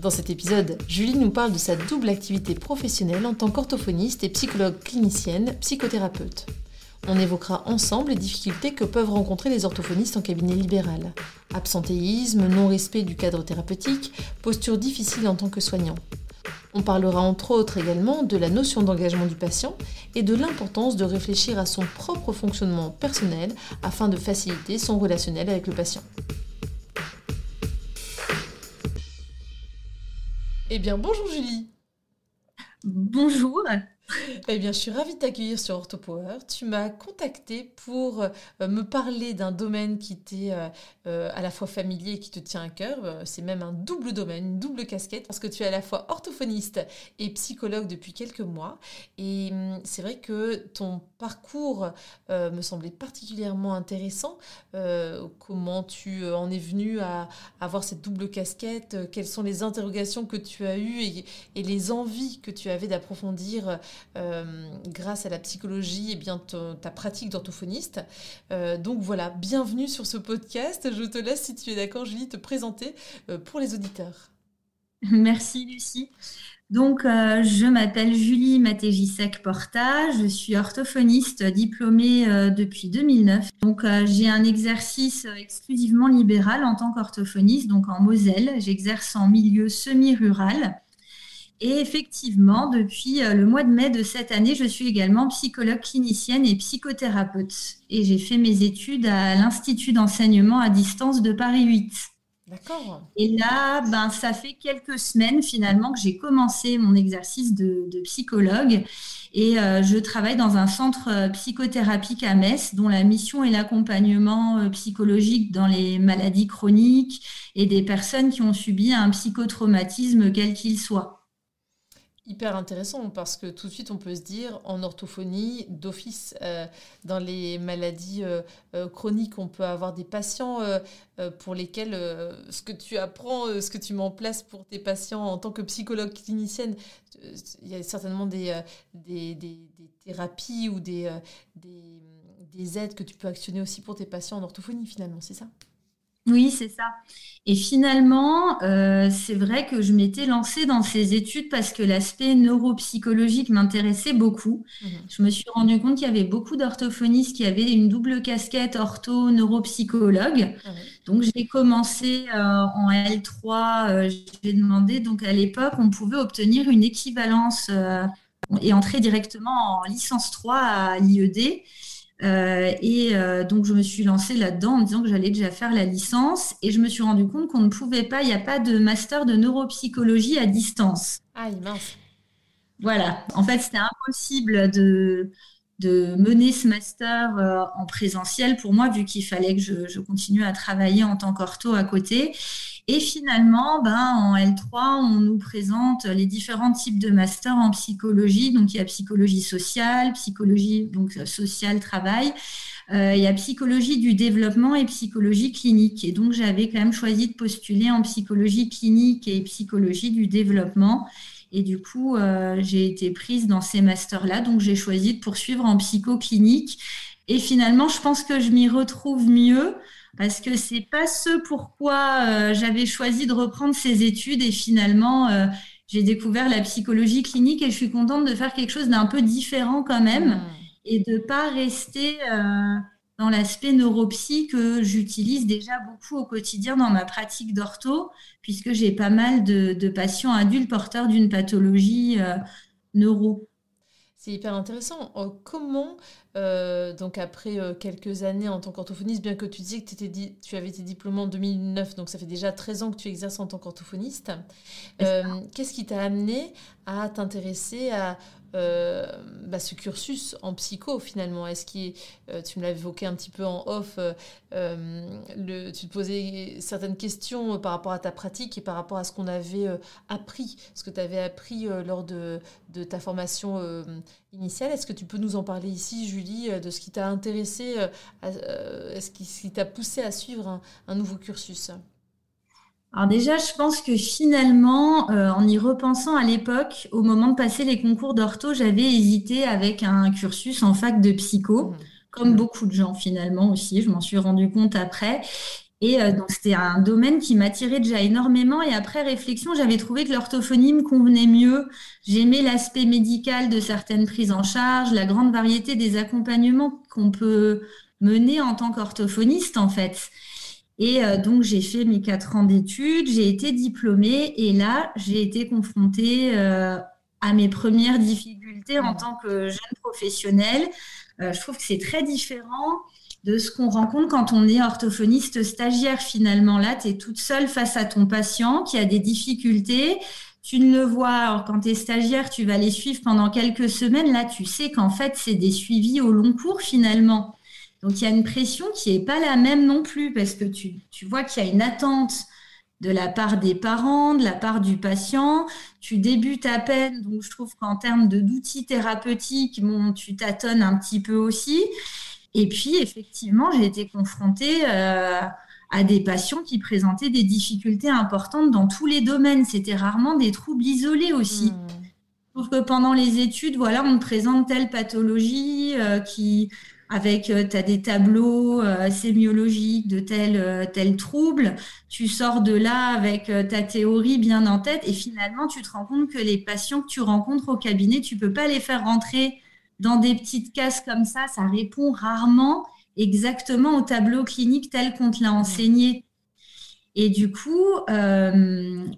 Dans cet épisode, Julie nous parle de sa double activité professionnelle en tant qu'orthophoniste et psychologue clinicienne, psychothérapeute. On évoquera ensemble les difficultés que peuvent rencontrer les orthophonistes en cabinet libéral. Absentéisme, non-respect du cadre thérapeutique, posture difficile en tant que soignant. On parlera entre autres également de la notion d'engagement du patient et de l'importance de réfléchir à son propre fonctionnement personnel afin de faciliter son relationnel avec le patient. Eh bien, bonjour Julie. Bonjour. Eh bien, je suis ravie de t'accueillir sur OrthoPower. Tu m'as contacté pour euh, me parler d'un domaine qui t'est euh, euh, à la fois familier et qui te tient à cœur. C'est même un double domaine, une double casquette, parce que tu es à la fois orthophoniste et psychologue depuis quelques mois. Et hum, c'est vrai que ton parcours me semblait particulièrement intéressant. comment tu en es venu à avoir cette double casquette? Quelles sont les interrogations que tu as eues et, les envies que tu avais d'approfondir grâce à la psychologie et bien ta pratique d'orthophoniste. Euh, donc voilà, bienvenue sur ce podcast. Je te laisse, si tu es d'accord, Julie, te présenter euh, pour les auditeurs. Merci Lucie. Donc, je m'appelle Julie Matégisek-Porta, je suis orthophoniste diplômée depuis 2009. Donc, j'ai un exercice exclusivement libéral en tant qu'orthophoniste, donc en Moselle. J'exerce en milieu semi-rural. Et effectivement, depuis euh, le mois de mai de cette année, je suis également psychologue clinicienne et psychothérapeute. Et j'ai fait mes études à l'Institut d'enseignement à distance de Paris 8. D'accord. Et là, ben, ça fait quelques semaines finalement que j'ai commencé mon exercice de, psychologue. Et euh, je travaille dans un centre euh, psychothérapique à Metz, dont la mission est l'accompagnement psychologique dans les maladies chroniques et des personnes qui ont subi un psychotraumatisme quel qu'il soit hyper intéressant parce que tout de suite on peut se dire en orthophonie d'office euh, dans les maladies euh, euh, chroniques on peut avoir des patients pour lesquels ce que tu apprends ce que tu mets en place pour tes patients en tant que psychologue clinicienne il y a certainement des, des, des, thérapies ou des, des aides que tu peux actionner aussi pour tes patients en orthophonie finalement c'est ça? Oui, c'est ça. Et finalement, euh, c'est vrai que je m'étais lancée dans ces études parce que l'aspect neuropsychologique m'intéressait beaucoup. Mhm. Je me suis rendu compte qu'il y avait beaucoup d'orthophonistes qui avaient une double casquette ortho-neuropsychologue. Ah donc, j'ai commencé euh, en L3. Euh, j'ai demandé, donc à l'époque, on pouvait obtenir une équivalence et entrer directement en licence 3 à l'IED. Euh, et euh, donc, je me suis lancée là-dedans en disant que j'allais déjà faire la licence. Et je me suis rendu compte qu'on ne pouvait pas, il n'y a pas de master de neuropsychologie à distance. Ah, mince. Voilà. En fait, c'était impossible de, de mener ce master euh, en présentiel pour moi, vu qu'il fallait que je, continue à travailler en tant qu'ortho à côté. Et finalement, ben, en L3, on nous présente les différents types de masters en psychologie. Donc, il y a psychologie sociale, psychologie donc sociale, travail. Euh, il y a psychologie du développement et psychologie clinique. Et donc, j'avais quand même choisi de postuler en psychologie clinique et psychologie du développement. Et du coup, euh, j'ai été prise dans ces masters-là. Donc, j'ai choisi de poursuivre en psychoclinique. Et finalement, je pense que je m'y retrouve mieux parce que c'est pas ce pourquoi euh, j'avais choisi de reprendre ces études et finalement euh, j'ai découvert la psychologie clinique et je suis contente de faire quelque chose d'un peu différent quand même mmh. et de pas rester dans l'aspect neuropsy que j'utilise déjà beaucoup au quotidien dans ma pratique d'ortho puisque j'ai pas mal de, de, patients adultes porteurs d'une pathologie neuro. C'est hyper intéressant. Euh, comment, euh, donc après euh, quelques années en tant qu'orthophoniste, bien que tu disais que étais tu avais été diplômé en 2009, donc ça fait déjà 13 ans que tu exerces en tant qu'orthophoniste, qu'est-ce qui t'a amené à t'intéresser à bah, ce cursus en psycho finalement Est-ce que tu me l'as évoqué un petit peu en off, le, tu te posais certaines questions par rapport à ta pratique et par rapport à ce qu'on avait appris, ce que tu avais appris lors de, ta formation initiale. Est-ce que tu peux nous en parler ici, Julie, de ce qui t'a intéressé, est-ce qui, t'a poussé à suivre un nouveau cursus? Alors déjà, je pense que finalement, euh, en y repensant à l'époque, au moment de passer les concours d'ortho, j'avais hésité avec un cursus en fac de psycho, mmh. comme beaucoup de gens finalement aussi, je m'en suis rendu compte après. Et euh, donc c'était un domaine qui m'attirait déjà énormément. Et après réflexion, j'avais trouvé que l'orthophonie me convenait mieux. J'aimais l'aspect médical de certaines prises en charge, la grande variété des accompagnements qu'on peut mener en tant qu'orthophoniste en fait. Et euh, donc, j'ai fait mes quatre ans d'études, j'ai été diplômée et là, j'ai été confrontée euh, à mes premières difficultés en tant que jeune professionnelle. Euh, je trouve que c'est très différent de ce qu'on rencontre quand on est orthophoniste stagiaire. Finalement, là, tu es toute seule face à ton patient qui a des difficultés. Tu ne le vois, alors quand tu es stagiaire, tu vas les suivre pendant quelques semaines. Là, tu sais qu'en fait, c'est des suivis au long cours finalement. Donc il y a une pression qui n'est pas la même non plus parce que tu, vois qu'il y a une attente de la part des parents, de la part du patient. Tu débutes à peine, donc je trouve qu'en termes d'outils thérapeutiques, bon, tu tâtonnes un petit peu aussi. Et puis effectivement, j'ai été confrontée euh, à des patients qui présentaient des difficultés importantes dans tous les domaines. C'était rarement des troubles isolés aussi. Mmh. Je trouve que pendant les études, voilà, on te présente telle pathologie euh, qui avec euh, tu as des tableaux euh, sémiologiques de tel, euh, tel trouble, tu sors de là avec ta théorie bien en tête et finalement tu te rends compte que les patients que tu rencontres au cabinet, tu peux pas les faire rentrer dans des petites cases comme ça, ça répond rarement exactement au tableau clinique tel qu'on te l'a enseigné. Et du coup,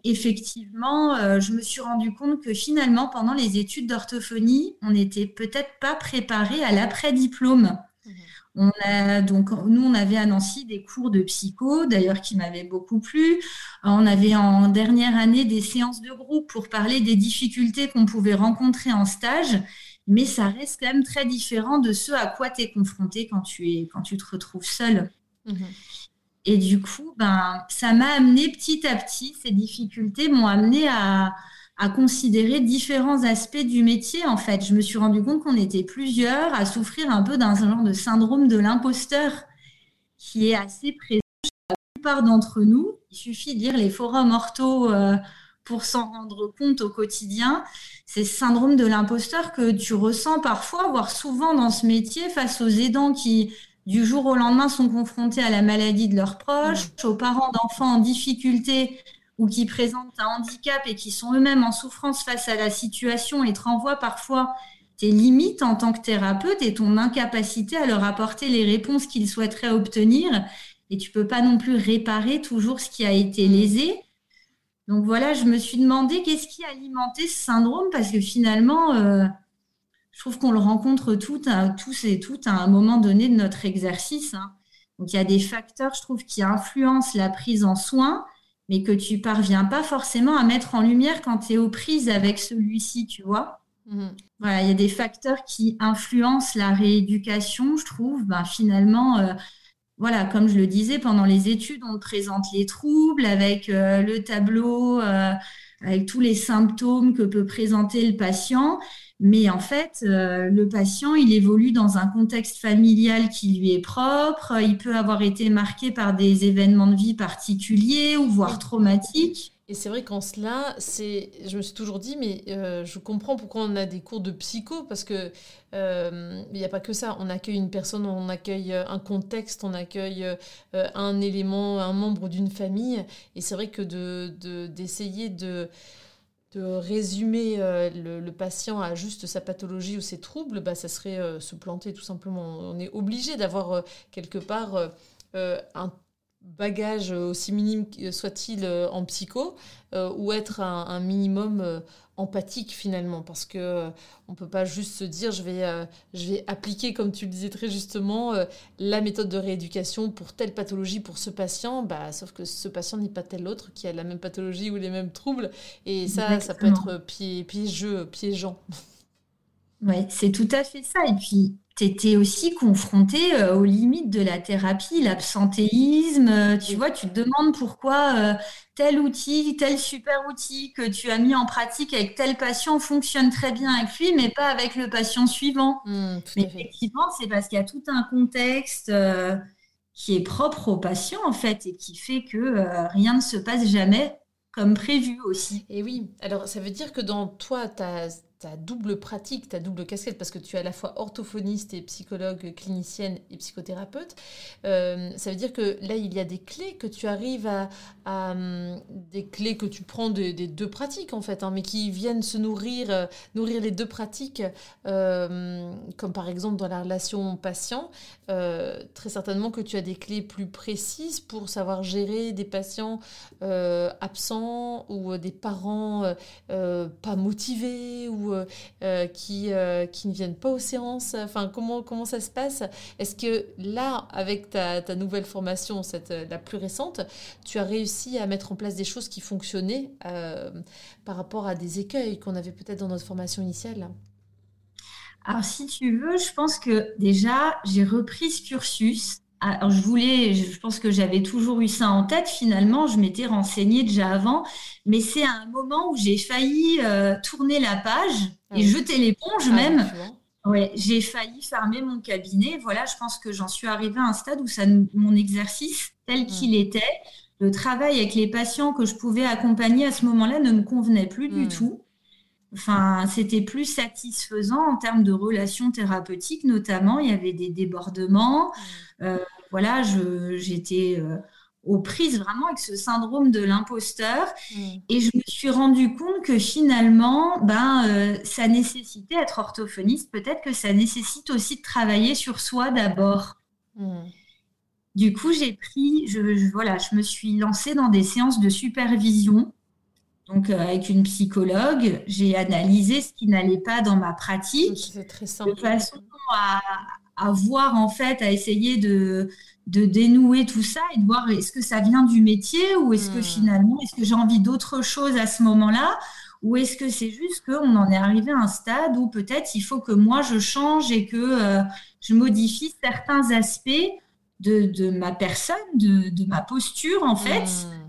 effectivement, je me suis rendu compte que finalement, pendant les études d'orthophonie, on n'était peut-être pas préparé à l'après-diplôme. Mhm. On a donc nous on avait à Nancy des cours de psycho d'ailleurs qui m'avaient beaucoup plu. On avait en dernière année des séances de groupe pour parler des difficultés qu'on pouvait rencontrer en stage, mais ça reste quand même très différent de ce à quoi tu es confronté quand tu es quand tu te retrouves seul. Mhm. Et du coup, ben, ça m'a amené petit à petit, ces difficultés m'ont amené à, à considérer différents aspects du métier. En fait, je me suis rendu compte qu'on était plusieurs à souffrir un peu d'un genre de syndrome de l'imposteur qui est assez présent chez la plupart d'entre nous. Il suffit de lire les forums ortho euh, pour s'en rendre compte au quotidien. C'est ce syndrome de l'imposteur que tu ressens parfois, voire souvent dans ce métier, face aux aidants qui, du jour au lendemain, sont confrontés à la maladie de leurs proches, mmh. aux parents d'enfants en difficulté ou qui présentent un handicap et qui sont eux-mêmes en souffrance face à la situation et te renvoient parfois tes limites en tant que thérapeute et ton incapacité à leur apporter les réponses qu'ils souhaiteraient obtenir. Et tu peux pas non plus réparer toujours ce qui a été lésé. Donc voilà, je me suis demandé qu'est-ce qui alimentait ce syndrome parce que finalement, euh, je trouve qu'on le rencontre tout, tous et toutes à un moment donné de notre exercice. Hein. Donc il y a des facteurs, je trouve, qui influencent la prise en soin mais que tu parviens pas forcément à mettre en lumière quand tu es aux prises avec celui-ci, tu vois. Mhm. Voilà, il y a des facteurs qui influencent la rééducation, je trouve. Ben, finalement, euh, voilà, comme je le disais, pendant les études, on présente les troubles avec euh, le tableau, euh, avec tous les symptômes que peut présenter le patient. Mais en fait, euh, le patient, il évolue dans un contexte familial qui lui est propre. Il peut avoir été marqué par des événements de vie particuliers ou voire traumatiques. Et c'est vrai qu'en cela, c'est, je me suis toujours dit, mais euh, je comprends pourquoi on a des cours de psycho, parce que euh, il n'y a pas que ça. On accueille une personne, on accueille un contexte, on accueille un élément, un membre d'une famille. Et c'est vrai que de, d'essayer de de résumer euh, le, patient à juste sa pathologie ou ses troubles, bah, ça serait euh, se planter tout simplement. On est obligé d'avoir euh, quelque part un bagage aussi minime soit-il en psycho ou être un minimum empathique finalement. Parce que euh, on peut pas juste se dire je vais euh, je vais appliquer comme tu le disais très justement euh, la méthode de rééducation pour telle pathologie pour ce patient. Bah sauf que ce patient n'est pas tel autre qui a la même pathologie ou les mêmes troubles. Et ça ça peut être piégeux piégeant Ouais, c'est tout à fait ça. Et puis, tu étais aussi confronté euh, aux limites de la thérapie, l'absentéisme. Euh, tu vois, tu te demandes pourquoi euh, tel outil, tel super outil que tu as mis en pratique avec tel patient fonctionne très bien avec lui, mais pas avec le patient suivant. Mmh, mais effectivement, c'est parce qu'il y a tout un contexte qui est propre au patient, en fait, et qui fait que rien ne se passe jamais comme prévu aussi. Et oui, alors ça veut dire que dans toi, tu as ta double pratique, ta double casquette, parce que tu es à la fois orthophoniste et psychologue clinicienne et psychothérapeute, euh, ça veut dire que là, il y a des clés que tu arrives à... Hum, des clés que tu prends des, deux pratiques, en fait, hein, mais qui viennent se nourrir, euh, nourrir les deux pratiques, euh, comme par exemple dans la relation patient. très certainement que tu as des clés plus précises pour savoir gérer des patients absents ou des parents pas motivés ou euh, euh, qui, euh, qui ne viennent pas aux séances Enfin, comment, comment ça se passe? Est-ce que là, avec ta, ta nouvelle formation, cette, la plus récente, tu as réussi à mettre en place des choses qui fonctionnaient par rapport à des écueils qu'on avait peut-être dans notre formation initiale? Alors, si tu veux, je pense que déjà, j'ai repris ce cursus alors, je voulais, je pense que j'avais toujours eu ça en tête. Finalement, je m'étais renseignée déjà avant, mais c'est à un moment où j'ai failli euh, tourner la page et jeter l'éponge ah, même. Ouais, j'ai failli fermer mon cabinet. Voilà, je pense que j'en suis arrivée à un stade où ça, mon exercice tel hmm. qu'il était, le travail avec les patients que je pouvais accompagner à ce moment-là ne me convenait plus du hmm. tout. Enfin, c'était plus satisfaisant en termes de relations thérapeutiques, notamment. Il y avait des débordements. Mm. Euh, voilà, j'étais euh, aux prises vraiment avec ce syndrome de l'imposteur. Mm. Et je me suis rendu compte que finalement, ben, euh, ça nécessitait, être orthophoniste, peut-être que ça nécessite aussi de travailler sur soi d'abord. Mm. Du coup, j'ai pris, voilà, je me suis lancée dans des séances de supervision donc, euh, avec une psychologue, j'ai analysé ce qui n'allait pas dans ma pratique. Très simple. De façon à, voir, en fait, à essayer de, de dénouer tout ça et de voir est-ce que ça vient du métier ou est-ce que hmm. finalement, est-ce que j'ai envie d'autre chose à ce moment-là ou est-ce que c'est juste qu'on en est arrivé à un stade où peut-être il faut que moi je change et que euh, je modifie certains aspects de, ma personne, de, ma posture en fait. Hmm.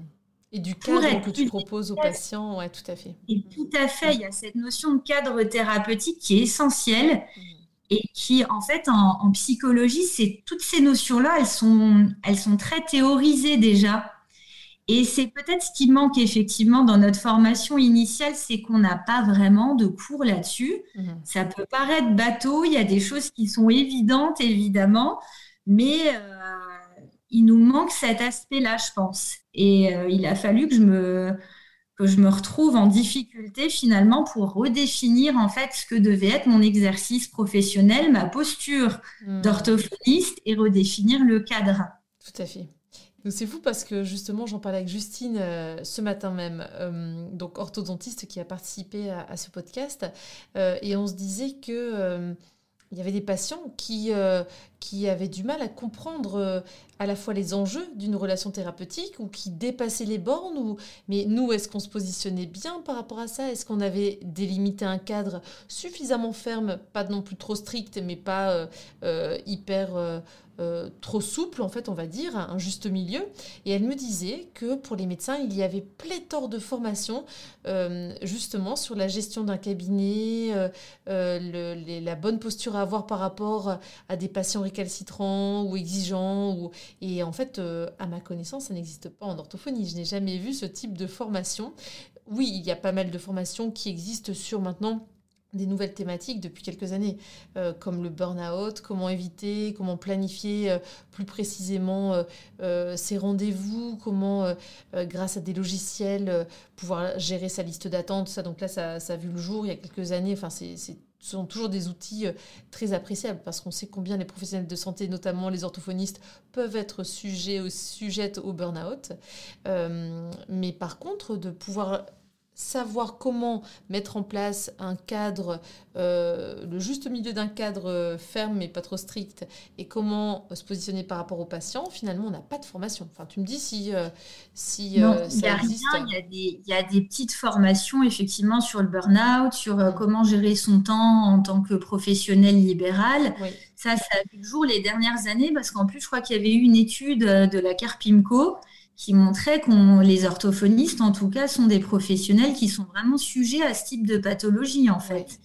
Et du cadre que tu proposes aux patients, ouais, tout à fait. Et tout à fait, il y a cette notion de cadre thérapeutique qui est essentielle et qui, en fait, en, psychologie, c'est toutes ces notions-là, elles sont, elles sont très théorisées déjà. Et c'est peut-être ce qui manque effectivement dans notre formation initiale, c'est qu'on n'a pas vraiment de cours là-dessus. Mmh. Ça peut paraître bateau, il y a des choses qui sont évidentes, évidemment, mais euh, il nous manque cet aspect-là, je pense. Et euh, il a fallu que je me que je me retrouve en difficulté finalement pour redéfinir en fait ce que devait être mon exercice professionnel, ma posture hmm. d'orthophoniste et redéfinir le cadre. Tout à fait. C'est fou parce que justement, j'en parlais avec Justine euh, ce matin même, euh, donc orthodontiste qui a participé à, ce podcast, et on se disait que il y avait des patients qui, euh, avaient du mal à comprendre euh, à la fois les enjeux d'une relation thérapeutique ou qui dépassaient les bornes. Ou... Mais nous, est-ce qu'on se positionnait bien par rapport à ça? Est-ce qu'on avait délimité un cadre suffisamment ferme, pas non plus trop strict, mais pas euh, hyper euh, trop souple, en fait, on va dire, un juste milieu. Et elle me disait que pour les médecins, il y avait pléthore de formations euh, justement sur la gestion d'un cabinet, euh, la bonne posture à avoir par rapport à des patients récalcitrants ou exigeants. Et en fait, à ma connaissance, ça n'existe pas en orthophonie. Je n'ai jamais vu ce type de formation. Oui, il y a pas mal de formations qui existent sur maintenant des nouvelles thématiques depuis quelques années, euh, comme le burn-out, comment éviter, comment planifier euh, plus précisément euh, ses rendez-vous, comment, grâce à des logiciels, pouvoir gérer sa liste d'attente. Ça, donc là, ça, ça, a vu le jour il y a quelques années. Enfin, c'est ce sont toujours des outils très appréciables parce qu'on sait combien les professionnels de santé, notamment les orthophonistes, peuvent être sujets, sujettes au burn-out. mais par contre, de pouvoir savoir comment mettre en place un cadre, euh, le juste milieu d'un cadre euh, ferme mais pas trop strict, et comment se positionner par rapport aux patients, finalement, on n'a pas de formation. Enfin, tu me dis si, euh, si non, il y a existe. Rien, il, y a des, il y a des petites formations, effectivement, sur le burn-out, sur mm. comment gérer son temps en tant que professionnel libéral. Ça, ça a vu le jour les dernières années, parce qu'en plus, je crois qu'il y avait eu une étude de la CARPIMCO qui montrait que les orthophonistes, en tout cas, sont des professionnels qui sont vraiment sujets à ce type de pathologie, en fait.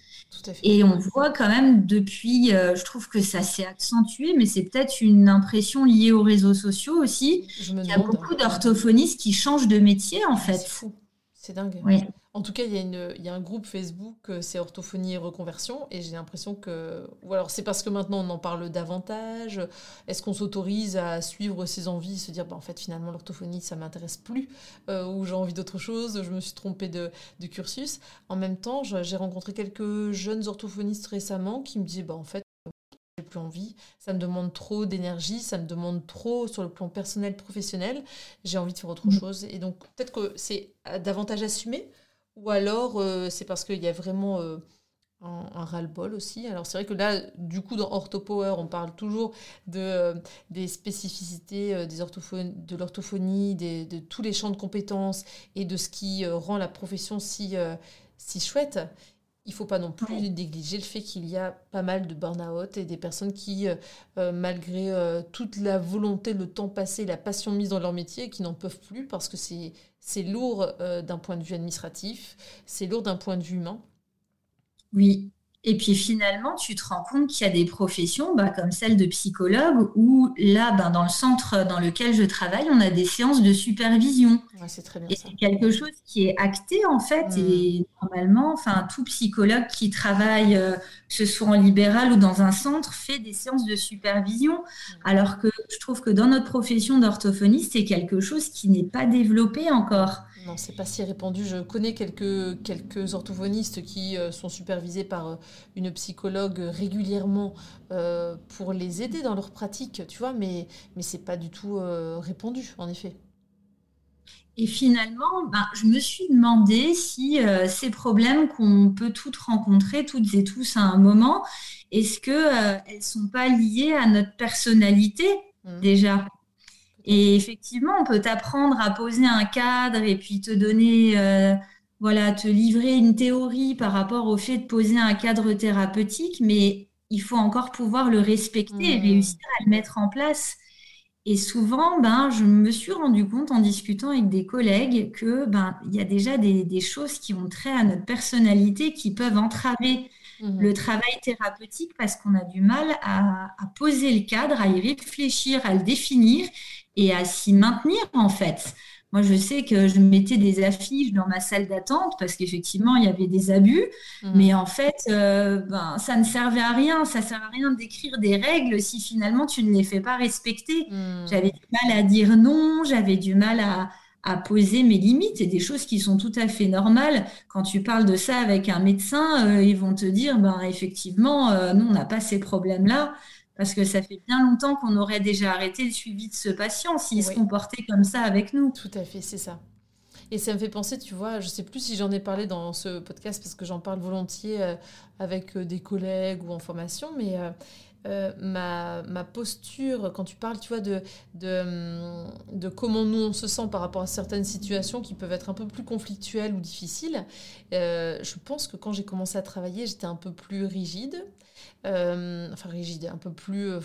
Et on voit quand même depuis, euh, je trouve que ça s'est accentué, mais c'est peut-être une impression liée aux réseaux sociaux aussi. Il y a beaucoup d'orthophonistes qui changent de métier, en fait. C'est fou, c'est dingue. Oui. En tout cas, il y, a une, il y a un groupe Facebook, euh, c'est orthophonie et reconversion, et j'ai l'impression que, ou alors c'est parce que maintenant on en parle davantage. Est-ce qu'on s'autorise à suivre ses envies, se dire, bah, en fait, finalement, l'orthophonie, ça m'intéresse plus, euh, ou j'ai envie d'autre chose, je me suis trompée de, de cursus. En même temps, j'ai rencontré quelques jeunes orthophonistes récemment qui me disaient, bah, en fait, j'ai plus envie, ça me demande trop d'énergie, ça me demande trop sur le plan personnel, professionnel, j'ai envie de faire autre mmh. chose. Et donc, peut-être que c'est davantage assumé ou alors, euh, c'est parce qu'il y a vraiment euh, un, ras-le-bol aussi. Alors, c'est vrai que là, du coup, dans Orthopower, on parle toujours de, euh, des spécificités des de l'orthophonie, de tous les champs de compétences et de ce qui rend la profession si, si chouette. Il ne faut pas non plus négliger le fait qu'il y a pas mal de burn-out et des personnes qui, malgré toute la volonté, le temps passé, la passion mise dans leur métier, qui n'en peuvent plus parce que c'est c'est lourd euh, d'un point de vue administratif, c'est lourd d'un point de vue humain. Oui, et puis finalement, tu te rends compte qu'il y a des professions bah, comme celle de psychologue où là, ben, dans le centre dans lequel je travaille, on a des séances de supervision. c'est très bien. Et c'est quelque chose qui est acté en fait. Hmm. Et normalement, enfin, tout psychologue qui travaille, euh, que ce soit en libéral ou dans un centre, fait des séances de supervision. Hmm. Alors que je trouve que dans notre profession d'orthophoniste, c'est quelque chose qui n'est pas développé encore. Non, c'est pas si répandu. Je connais quelques, quelques orthophonistes qui euh, sont supervisés par euh, une psychologue régulièrement euh, pour les aider dans leur pratique, tu vois, mais, mais c'est pas du tout répandu, en effet. Et finalement, ben, je me suis demandé si ces problèmes qu'on peut toutes rencontrer, toutes et tous à un moment, est-ce qu'elles elles ne sont pas liées à notre personnalité mmh. déjà? Et effectivement, on peut t'apprendre à poser un cadre et puis te donner, euh, voilà, te livrer une théorie par rapport au fait de poser un cadre thérapeutique, mais il faut encore pouvoir le respecter et mmh. réussir à le mettre en place. Et souvent, ben, je me suis rendu compte en discutant avec des collègues que ben, il y a déjà des, choses qui ont trait à notre personnalité qui peuvent entraver mmh. le travail thérapeutique parce qu'on a du mal à, poser le cadre, à y réfléchir, à le définir et à s'y maintenir en fait. Moi, je sais que je mettais des affiches dans ma salle d'attente parce qu'effectivement, il y avait des abus. Mmh. Mais en fait, euh, ben, ça ne servait à rien. Ça ne sert à rien d'écrire des règles si finalement tu ne les fais pas respecter. Mmh. J'avais du mal à dire non, j'avais du mal à, à, poser mes limites et des choses qui sont tout à fait normales. Quand tu parles de ça avec un médecin, euh, ils vont te dire, ben, effectivement, euh, non, on n'a pas ces problèmes-là parce que ça fait bien longtemps qu'on aurait déjà arrêté le suivi de ce patient s'il se comportait comme ça avec nous. Tout à fait, c'est ça. Et ça me fait penser, tu vois, je ne sais plus si j'en ai parlé dans ce podcast parce que j'en parle volontiers euh, avec euh, des collègues ou en formation, mais euh, ma, ma, posture, quand tu parles, tu vois, de, de, hum, de, comment nous on se sent par rapport à certaines situations qui peuvent être un peu plus conflictuelles ou difficiles, je pense que quand j'ai commencé à travailler, j'étais un peu plus rigide. Euh, enfin rigide, un peu plus, euh,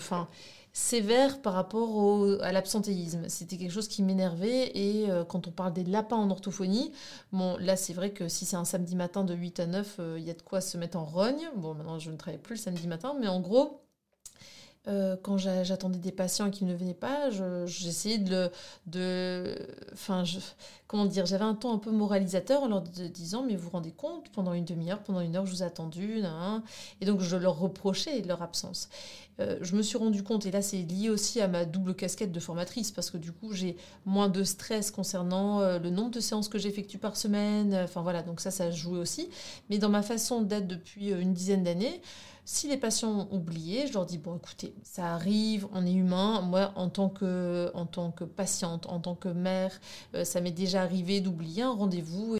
sévère par rapport au, à l'absentéisme. C'était quelque chose qui m'énervait et euh, quand on parle des lapins en orthophonie, bon là c'est vrai que si c'est un samedi matin de 8 à 9, il y a de quoi se mettre en rogne. Bon maintenant je ne travaille plus le samedi matin, mais en gros euh, quand j'attendais des patients qui ne venaient pas, j'essayais de, enfin, je, comment dire, j'avais un ton un peu moralisateur en leur disant mais vous vous rendez compte, pendant une demi-heure, pendant une heure, je vous ai attendu, et donc je leur reprochais leur absence. Euh, je me suis rendu compte, et là c'est lié aussi à ma double casquette de formatrice, parce que du coup j'ai moins de stress concernant euh, le nombre de séances que j'effectue par semaine, enfin voilà, donc ça ça joue aussi. Mais dans ma façon d'être depuis une dizaine d'années, si les patients ont oublié, je leur dis, bon, écoutez, ça arrive, on est humain. Moi, en tant que, en tant que patiente, en tant que mère, euh, ça m'est déjà arrivé d'oublier un rendez-vous.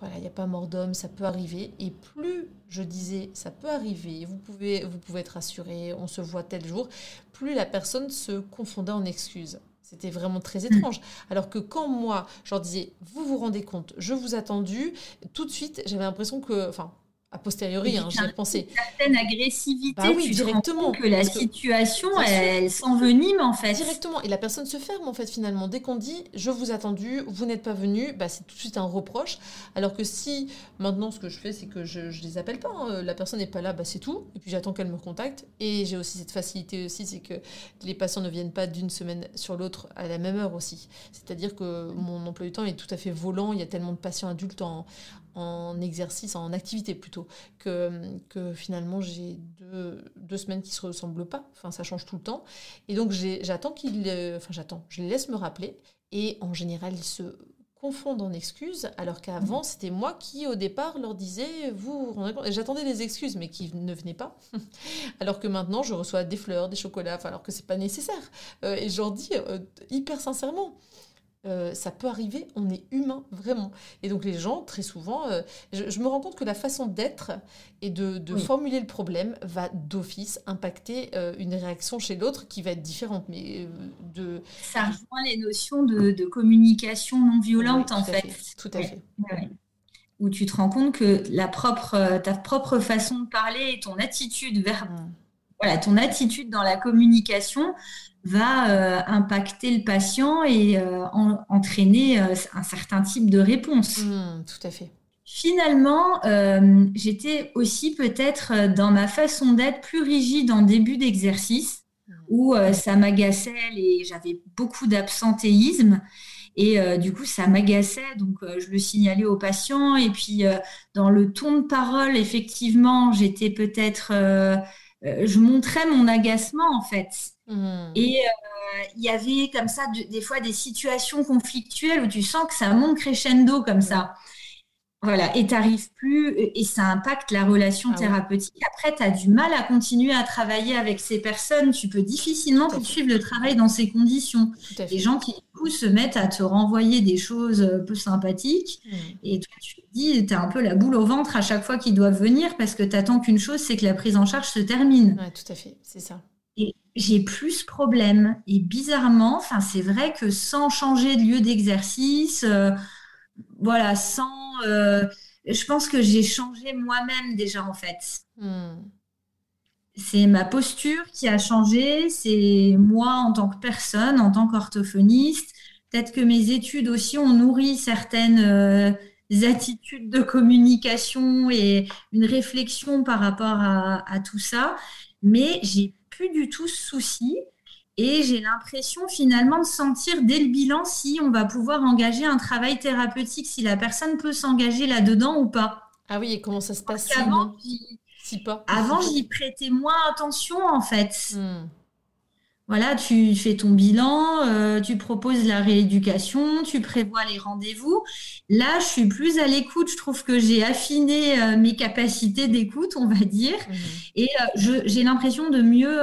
voilà, il n'y a pas mort d'homme, ça peut arriver. Et plus je disais, ça peut arriver, vous pouvez, vous pouvez être rassuré, on se voit tel jour, plus la personne se confondait en excuses. C'était vraiment très mm. étrange. Alors que quand moi, je leur disais, vous vous rendez compte, je vous attendu, tout de suite, j'avais l'impression que, enfin, a posteriori, hein, j'y ai pensé. Une certaine agressivité, bah oui, directement. que la situation, elle, s'envenime en fait. Directement, et la personne se ferme en fait finalement. Dès qu'on dit je vous ai attendu, vous n'êtes pas venu, bah, c'est tout de suite un reproche. Alors que si maintenant ce que je fais, c'est que je ne les appelle pas, hein. la personne n'est pas là, bah, c'est tout. Et puis j'attends qu'elle me contacte. Et j'ai aussi cette facilité aussi, c'est que les patients ne viennent pas d'une semaine sur l'autre à la même heure aussi. C'est-à-dire que mon emploi du temps est tout à fait volant. Il y a tellement de patients adultes en, en exercice, en activité plutôt, que, que finalement j'ai deux, deux, semaines qui ne se ressemblent pas. Enfin, ça change tout le temps. Et donc j'attends qu'ils... Euh, enfin, j'attends. Je les laisse me rappeler. Et en général, ils se confondent en excuses, alors qu'avant, c'était moi qui, au départ, leur disais, vous, j'attendais des excuses, mais qui ne venaient pas. alors que maintenant, je reçois des fleurs, des chocolats, alors que c'est pas nécessaire. Euh, et je leur dis euh, hyper sincèrement, euh, ça peut arriver, on est humain, vraiment. Et donc les gens, très souvent, euh, je, me rends compte que la façon d'être et de, formuler le problème va d'office impacter euh, une réaction chez l'autre qui va être différente. Mais de... Ça rejoint les notions de, communication non violente, en fait. Tout à fait. Où tu te rends compte que la propre, ta propre façon de parler et ton attitude vers... Mmh. Voilà, ton attitude dans la communication va euh, impacter le patient et euh, entraîner euh, un certain type de réponse. Mmh, tout à fait. Finalement, j'étais aussi peut-être dans ma façon d'être plus rigide en début d'exercice, mmh. où ça m'agaçait et j'avais beaucoup d'absentéisme. Et du coup, ça m'agaçait, donc je le signalais aux patients. Et puis, dans le ton de parole, effectivement, j'étais peut-être je montrais mon agacement en fait. Mmh. Et euh, il y avait comme ça des fois des situations conflictuelles où tu sens que ça monte crescendo comme ça. Voilà, et t'arrives plus, et ça impacte la relation ah thérapeutique. Après, tu as du mal à continuer à travailler avec ces personnes. Tu peux difficilement poursuivre le travail dans ces conditions. Les gens qui, du coup, se mettent à te renvoyer des choses peu sympathiques. Mmh. Et toi, tu te dis, tu as un peu la boule au ventre à chaque fois qu'ils doivent venir parce que tu attends qu'une chose, c'est que la prise en charge se termine. Oui, tout à fait, c'est ça. Et j'ai plus problème. Et bizarrement, c'est vrai que sans changer de lieu d'exercice, euh, voilà, sans. Euh, je pense que j'ai changé moi-même déjà en fait. Hmm. C'est ma posture qui a changé, c'est moi en tant que personne, en tant qu'orthophoniste. Peut-être que mes études aussi ont nourri certaines euh, attitudes de communication et une réflexion par rapport à, à tout ça. Mais j'ai plus du tout ce souci. Et j'ai l'impression finalement de sentir dès le bilan si on va pouvoir engager un travail thérapeutique, si la personne peut s'engager là-dedans ou pas. Ah oui, et comment ça se passe avant, si pas Avant, j'y prêtais moins attention en fait. Hmm. Voilà, tu fais ton bilan, euh, tu proposes la rééducation, tu prévois les rendez-vous. Là, je suis plus à l'écoute. Je trouve que j'ai affiné euh, mes capacités d'écoute, on va dire, mhm. et euh, j'ai l'impression de mieux,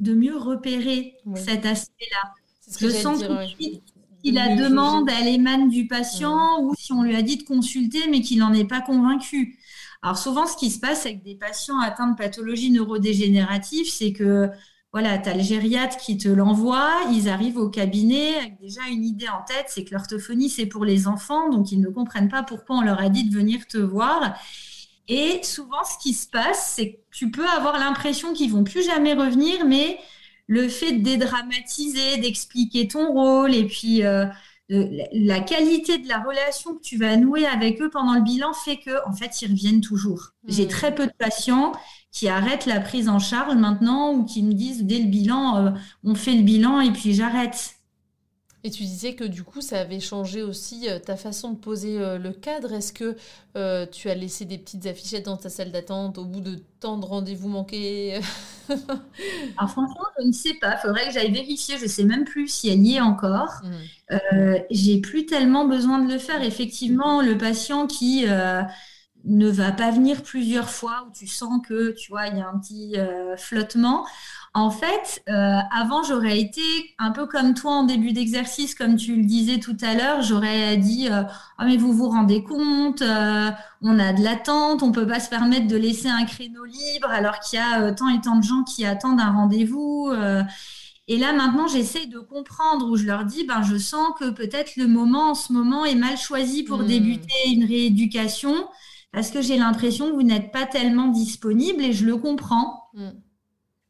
de mieux repérer cet aspect-là. Je sens tout de suite si la demande elle émane du patient ou si on lui a dit de consulter mais qu'il n'en est pas convaincu. Alors souvent, ce qui se passe avec des patients atteints de pathologies neurodégénératives, c'est que voilà, tu as le gériatre qui te l'envoie, ils arrivent au cabinet avec déjà une idée en tête, c'est que l'orthophonie, c'est pour les enfants, donc ils ne comprennent pas pourquoi on leur a dit de venir te voir. Et souvent, ce qui se passe, c'est que tu peux avoir l'impression qu'ils vont plus jamais revenir, mais le fait de dédramatiser, d'expliquer ton rôle, et puis euh, la qualité de la relation que tu vas nouer avec eux pendant le bilan fait que, en fait, ils reviennent toujours. J'ai mmh. très peu de patients qui arrêtent la prise en charge maintenant ou qui me disent dès le bilan, euh, on fait le bilan et puis j'arrête. Et tu disais que du coup, ça avait changé aussi euh, ta façon de poser euh, le cadre. Est-ce que tu as laissé des petites affichettes dans ta salle d'attente au bout de tant de rendez-vous manqués? Alors franchement, je ne sais pas. Il faudrait que j'aille vérifier. Je ne sais même plus si elle y est encore. Mmh. J'ai plus tellement besoin de le faire. Effectivement, le patient qui ne va pas venir plusieurs fois où tu sens que tu vois il y a un petit euh, flottement. En fait, euh, avant, j'aurais été un peu comme toi en début d'exercice, comme tu le disais tout à l'heure. J'aurais dit euh, oh, mais vous vous rendez compte, on a de l'attente, on peut pas se permettre de laisser un créneau libre alors qu'il y a tant et tant de gens qui attendent un rendez-vous. et là, maintenant, j'essaie de comprendre où je leur dis ben, je sens que peut-être le moment en ce moment est mal choisi pour hmm. débuter une rééducation parce que j'ai l'impression que vous n'êtes pas tellement disponible et je le comprends. Hmm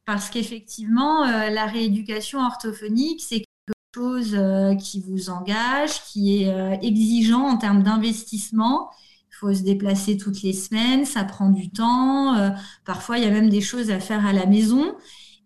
parce qu'effectivement, euh, la rééducation orthophonique, c'est quelque chose euh, qui vous engage, qui est euh, exigeant en termes d'investissement. Il faut se déplacer toutes les semaines, ça prend du temps. parfois, il y a même des choses à faire à la maison.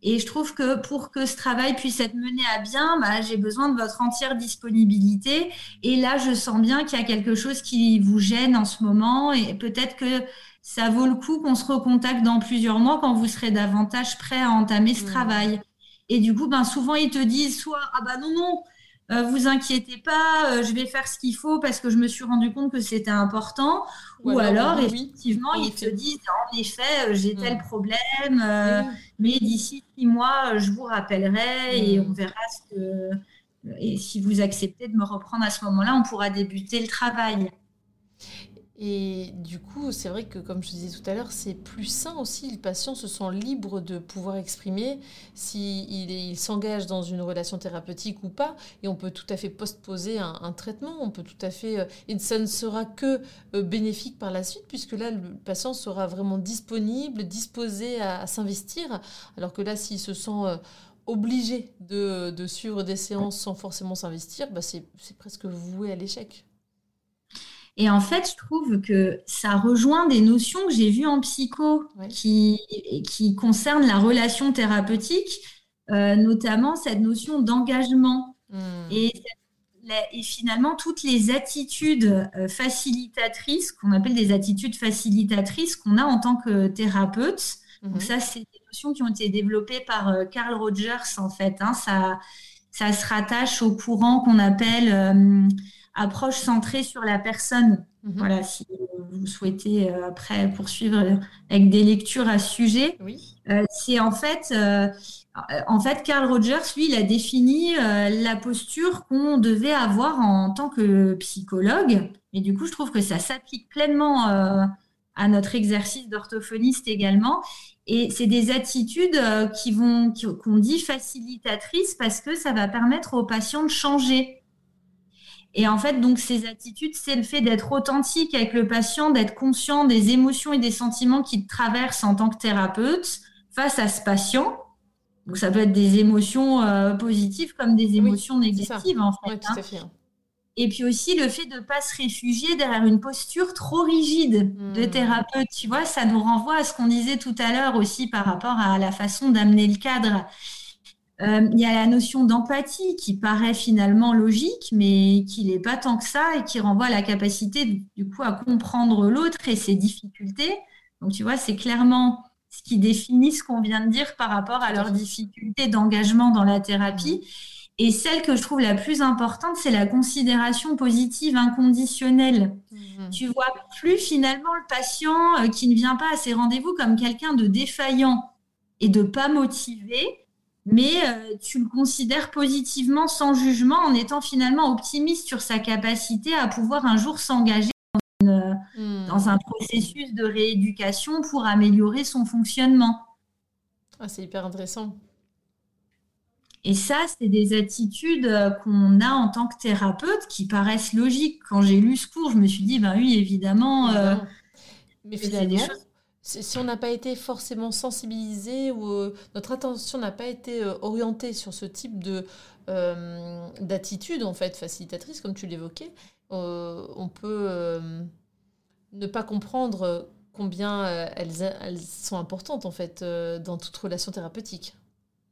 Et je trouve que pour que ce travail puisse être mené à bien, bah, j'ai besoin de votre entière disponibilité. Et là, je sens bien qu'il y a quelque chose qui vous gêne en ce moment. Et peut-être que ça vaut le coup qu'on se recontacte dans plusieurs mois quand vous serez davantage prêt à entamer ce mmh. travail. Et du coup, ben, souvent, ils te disent soit Ah bah non, non, euh, vous inquiétez pas, euh, je vais faire ce qu'il faut parce que je me suis rendu compte que c'était important. Ou, alors, effectivement, ils te disent En effet, euh, j'ai tel mmh. problème, mais d'ici six mois, je vous rappellerai et mmh. on verra ce que. Et si vous acceptez de me reprendre à ce moment-là, on pourra débuter le travail. Et du coup, c'est vrai que, comme je disais tout à l'heure, c'est plus sain aussi. Le patient se sent libre de pouvoir exprimer s'il il, s'engage dans une relation thérapeutique ou pas. Et on peut tout à fait postposer un, un traitement. On peut tout à fait. Euh, et ça ne sera que euh, bénéfique par la suite, puisque là, le patient sera vraiment disponible, disposé à, s'investir. Alors que là, s'il se sent. Euh, obligé de, de, suivre des séances sans forcément s'investir, bah c'est presque voué à l'échec. Et en fait, je trouve que ça rejoint des notions que j'ai vues en psycho qui, qui concernent la relation thérapeutique, euh, notamment cette notion d'engagement. Hmm. Et, et, finalement, toutes les attitudes euh, facilitatrices, qu'on appelle des attitudes facilitatrices qu'on a en tant que thérapeute. Donc hmm. ça, c'est des notions qui ont été développées par euh, Carl Rogers, en fait. Hein. ça, ça se rattache au courant qu'on appelle approche centrée sur la personne. Mhm. Voilà, si vous souhaitez euh, après poursuivre avec des lectures à ce sujet, euh, c'est en fait, euh, en fait, Carl Rogers, lui, il a défini la posture qu'on devait avoir en tant que psychologue. Et du coup, je trouve que ça s'applique pleinement à notre exercice d'orthophoniste également. Et c'est des attitudes qui vont, qu'on dit facilitatrices parce que ça va permettre aux patients de changer. Et en fait, donc ces attitudes, c'est le fait d'être authentique avec le patient, d'être conscient des émotions et des sentiments qui te traversent en tant que thérapeute face à ce patient. Donc ça peut être des émotions euh, positives comme des émotions négatives en fait. Hein. Hein. Et puis aussi le fait de ne pas se réfugier derrière une posture trop rigide de hmm. thérapeute. Tu vois, ça nous renvoie à ce qu'on disait tout à l'heure aussi par rapport à la façon d'amener le cadre. Euh, il y a la notion d'empathie qui paraît finalement logique, mais qui n'est pas tant que ça et qui renvoie à la capacité du coup à comprendre l'autre et ses difficultés. Donc tu vois, c'est clairement ce qui définit ce qu'on vient de dire par rapport à leurs difficultés d'engagement dans la thérapie. Et celle que je trouve la plus importante, c'est la considération positive inconditionnelle. Mmh. Tu vois plus finalement le patient euh, qui ne vient pas à ses rendez-vous comme quelqu'un de défaillant et de pas motivé, mais euh, tu le considères positivement sans jugement en étant finalement optimiste sur sa capacité à pouvoir un jour s'engager dans, hmm. un processus de rééducation pour améliorer son fonctionnement. Ah, c'est hyper intéressant. Et ça, c'est des attitudes euh, qu'on a en tant que thérapeute qui paraissent logiques. Quand j'ai lu ce cours, je me suis dit, ben oui, évidemment. Euh, mais finalement, si on n'a pas été forcément sensibilisé ou euh, notre attention n'a pas été euh, orientée sur ce type de euh, d'attitude en fait facilitatrice comme tu l'évoquais, on peut ne pas comprendre combien elles, elles, sont importantes en fait dans toute relation thérapeutique.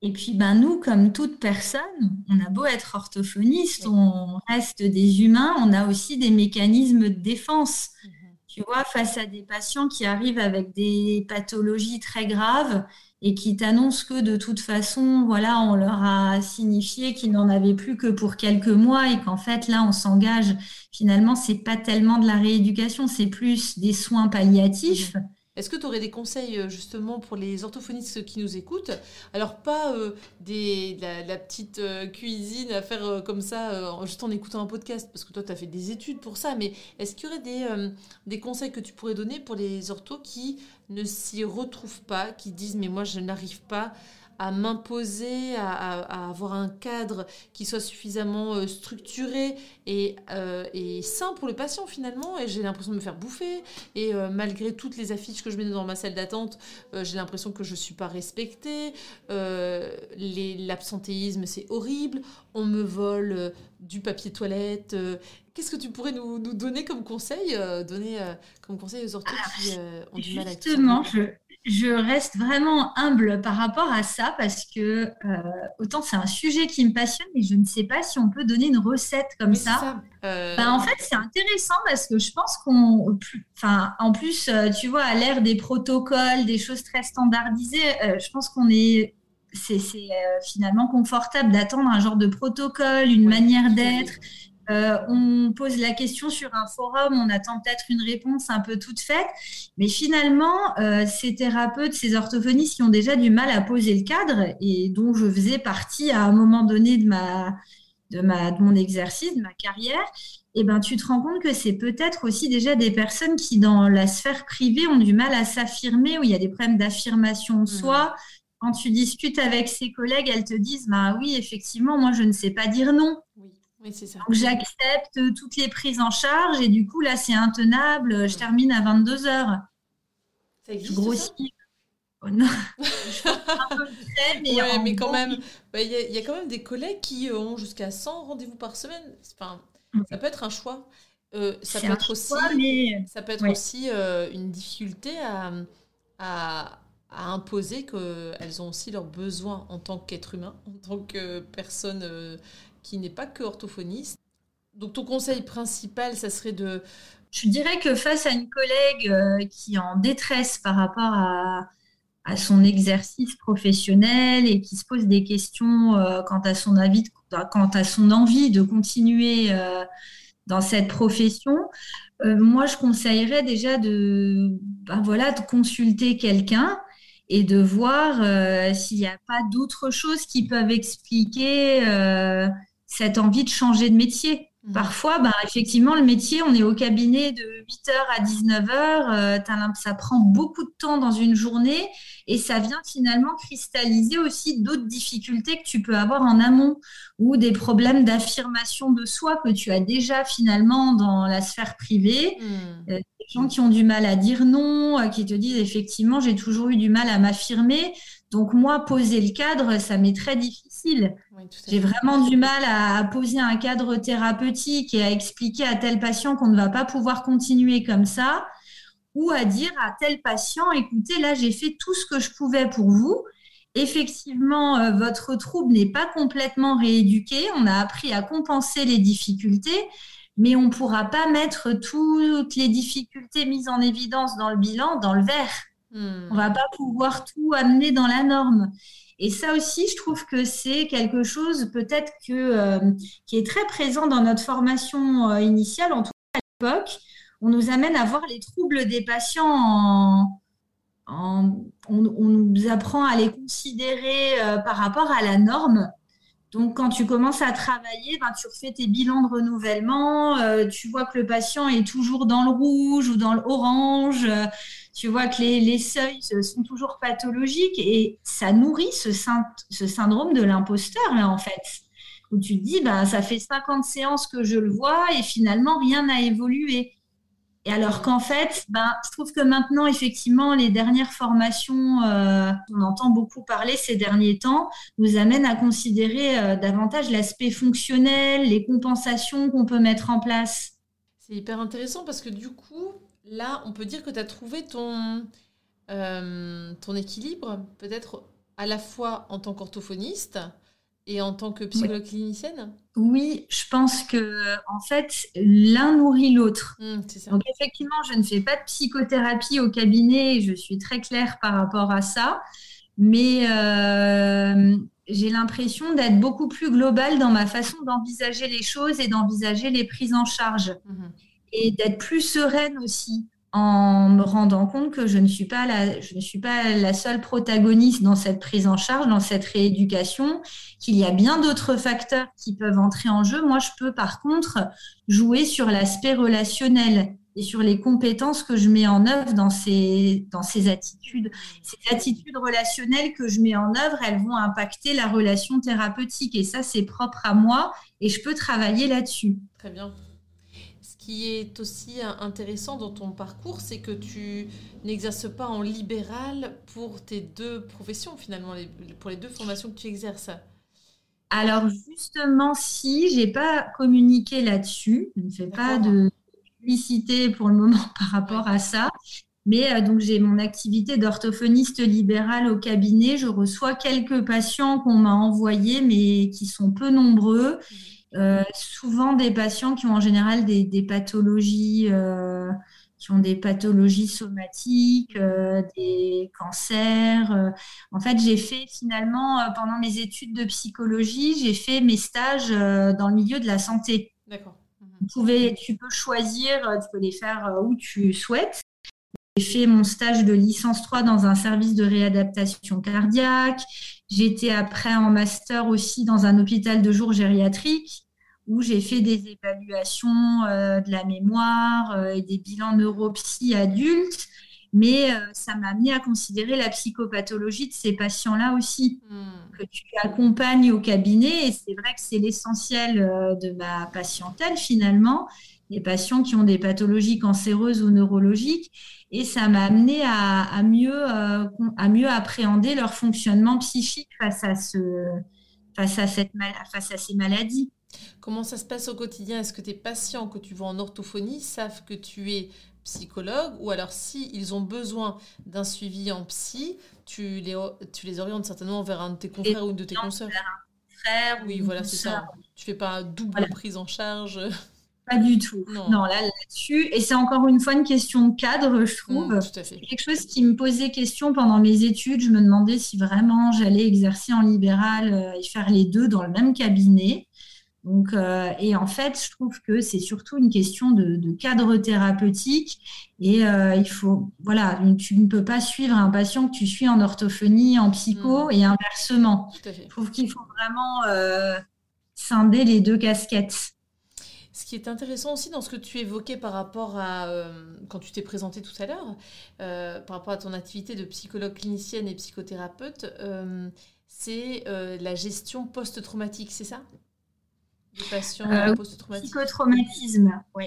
Et puis, ben, nous, comme toute personne, on a beau être orthophoniste, on reste des humains, on a aussi des mécanismes de défense. Mmh tu vois, face à des patients qui arrivent avec des pathologies très graves et qui t'annoncent que de toute façon, voilà, on leur a signifié qu'ils n'en avaient plus que pour quelques mois et qu'en fait, là, on s'engage. Finalement, c'est pas tellement de la rééducation, c'est plus des soins palliatifs. Est-ce que tu aurais des conseils euh, justement pour les orthophonistes qui nous écoutent? Alors pas euh, des, la, petite euh, cuisine à faire comme ça juste en écoutant un podcast, parce que toi tu as fait des études pour ça, mais est-ce qu'il y aurait des, des conseils que tu pourrais donner pour les orthos qui ne s'y retrouvent pas, qui disent mais moi je n'arrive pas à m'imposer, à, avoir un cadre qui soit suffisamment euh, structuré et, euh, et, sain pour le patient finalement. Et j'ai l'impression de me faire bouffer. Et euh, malgré toutes les affiches que je mets dans ma salle d'attente, j'ai l'impression que je ne suis pas respectée. L'absentéisme, c'est horrible. On me vole du papier toilette. Qu'est-ce que tu pourrais nous, nous donner comme conseil, donner comme conseil aux orthos qui ont du mal à Justement, je, je reste vraiment humble par rapport à ça parce que euh, autant c'est un sujet qui me passionne, mais je ne sais pas si on peut donner une recette comme ça. Euh, ben, en fait, c'est intéressant parce que je pense qu'on, enfin, en plus, euh, tu vois, à l'ère des protocoles, des choses très standardisées, je pense qu'on est, c'est finalement confortable d'attendre un genre de protocole, une manière d'être. Euh, on pose la question sur un forum, on attend peut-être une réponse un peu toute faite, mais finalement, euh, ces thérapeutes, ces orthophonistes qui ont déjà du mal à poser le cadre et dont je faisais partie à un moment donné de ma de, ma, de mon exercice, de ma carrière, eh ben, tu te rends compte que c'est peut-être aussi déjà des personnes qui, dans la sphère privée, ont du mal à s'affirmer, où il y a des problèmes d'affirmation de mmh. Quand tu discutes avec ses collègues, elles te disent, bah oui, effectivement, moi, je ne sais pas dire non. Donc j'accepte toutes les prises en charge et du coup là c'est intenable, je termine à 22 heures. Ça existe je grossis. Oh non. mais, mais quand même, bah, il y, a quand même des collègues qui ont jusqu'à 100 rendez-vous par semaine. Enfin, ça peut être un choix. Euh, ça, peut être aussi, ça peut être aussi une difficulté à, à, à imposer qu'elles ont aussi leurs besoins en tant qu'être humain, en tant que personne euh, qui n'est pas que orthophoniste. Donc ton conseil principal, ça serait de... Je dirais que face à une collègue euh, qui est en détresse par rapport à, son exercice professionnel et qui se pose des questions euh, quant, à son avis, quant à son envie de continuer dans cette profession, moi je conseillerais déjà de, ben voilà, de consulter quelqu'un et de voir s'il n'y a pas d'autres choses qui peuvent expliquer cette envie de changer de métier. Mhm. Parfois, bah, effectivement, le métier, on est au cabinet de 8h à 19h, euh, ça prend beaucoup de temps dans une journée et ça vient finalement cristalliser aussi d'autres difficultés que tu peux avoir en amont ou des problèmes d'affirmation de soi que tu as déjà finalement dans la sphère privée. Mhm. Euh, des gens qui ont du mal à dire non, euh, qui te disent effectivement, j'ai toujours eu du mal à m'affirmer. Donc moi, poser le cadre, ça m'est très difficile. J'ai vraiment du mal à, poser un cadre thérapeutique et à expliquer à tel patient qu'on ne va pas pouvoir continuer comme ça, ou à dire à tel patient, écoutez, là, j'ai fait tout ce que je pouvais pour vous. Effectivement, euh, votre trouble n'est pas complètement rééduqué. On a appris à compenser les difficultés, mais on ne pourra pas mettre toutes les difficultés mises en évidence dans le bilan dans le verre. Hmm. On va pas pouvoir tout amener dans la norme. Et ça aussi, je trouve que c'est quelque chose peut-être que euh, qui est très présent dans notre formation euh, initiale, en tout cas à l'époque. On nous amène à voir les troubles des patients on, nous apprend à les considérer euh, par rapport à la norme. Donc, quand tu commences à travailler, ben, tu refais tes bilans de renouvellement, tu vois que le patient est toujours dans le rouge ou dans l'orange tu vois que les, seuils sont toujours pathologiques et ça nourrit ce, syndrome de l'imposteur, là, en fait. Où tu te dis, bah, ça fait 50 séances que je le vois et finalement, rien n'a évolué. Et alors qu'en fait, ben, je trouve que maintenant, effectivement, les dernières formations, euh, on entend beaucoup parler ces derniers temps, nous amènent à considérer euh, davantage l'aspect fonctionnel, les compensations qu'on peut mettre en place. C'est hyper intéressant parce que du coup, là, on peut dire que tu as trouvé ton, euh, ton équilibre, peut-être à la fois en tant qu'orthophoniste et en tant que psychologue clinicienne Oui, je pense que en fait, l'un nourrit l'autre. Mmh, Donc effectivement, je ne fais pas de psychothérapie au cabinet, je suis très claire par rapport à ça, mais euh, j'ai l'impression d'être beaucoup plus globale dans ma façon d'envisager les choses et d'envisager les prises en charge. Mmh et d'être plus sereine aussi en me rendant compte que je ne suis pas la, seule protagoniste dans cette prise en charge, dans cette rééducation, qu'il y a bien d'autres facteurs qui peuvent entrer en jeu. Moi, je peux par contre jouer sur l'aspect relationnel et sur les compétences que je mets en œuvre dans ces, dans ces attitudes. Ces attitudes relationnelles que je mets en œuvre, elles vont impacter la relation thérapeutique. Et ça, c'est propre à moi et je peux travailler là-dessus. Très bien qui est aussi intéressant dans ton parcours, c'est que tu n'exerces pas en libéral pour tes deux professions, finalement, pour les deux formations que tu exerces. Alors justement, si, j'ai pas communiqué là-dessus, je ne fais pas de publicité pour le moment par rapport à ça. Mais euh, donc j'ai mon activité d'orthophoniste libéral au cabinet. Je reçois quelques patients qu'on m'a envoyés, mais qui sont peu nombreux. Mmh. Euh, souvent des patients qui ont en général des, pathologies, euh, qui ont des pathologies somatiques, euh, des cancers. En fait, j'ai fait finalement pendant mes études de psychologie, j'ai fait mes stages dans le milieu de la santé. D'accord. Mhm. tu peux choisir, tu peux les faire où tu souhaites. J'ai fait mon stage de licence 3 dans un service de réadaptation cardiaque. J'étais après en master aussi dans un hôpital de jour gériatrique où j'ai fait des évaluations euh, de la mémoire euh, et des bilans neuropsy adultes. Mais euh, ça m'a amené à considérer la psychopathologie de ces patients-là aussi, hmm. que tu accompagnes au cabinet. Et c'est vrai que c'est l'essentiel de ma patientèle finalement, les patients qui ont des pathologies cancéreuses ou neurologiques. Et ça m'a amené à, mieux, à mieux appréhender leur fonctionnement psychique face à, ce, face à, cette, face à ces maladies. Comment ça se passe au quotidien? Est-ce que tes patients que tu vois en orthophonie savent que tu es psychologue? Ou alors si ils ont besoin d'un suivi en psy, tu les, tu les orientes certainement vers un de tes confrères ou une de tes consoeurs? Frère, oui, voilà, c'est ça. Tu fais pas double prise en charge? Pas du tout. Non, là, là-dessus. Et c'est encore une fois une question de cadre, je trouve. Mmh, tout à fait. Quelque chose qui me posait question pendant mes études. Je me demandais si vraiment j'allais exercer en libéral euh, et faire les deux dans le même cabinet. Donc, euh, et en fait, je trouve que c'est surtout une question de, cadre thérapeutique. Et euh, il faut, voilà, tu ne peux pas suivre un patient que tu suis en orthophonie, en psycho mm. et inversement. Je trouve qu'il faut vraiment euh, scinder les deux casquettes. Ce qui est intéressant aussi dans ce que tu évoquais par rapport à, quand tu t'es présenté tout à l'heure, par rapport à ton activité de psychologue clinicienne et psychothérapeute, c'est la gestion post-traumatique, c'est ça? Des patients euh, Psychotraumatisme, oui.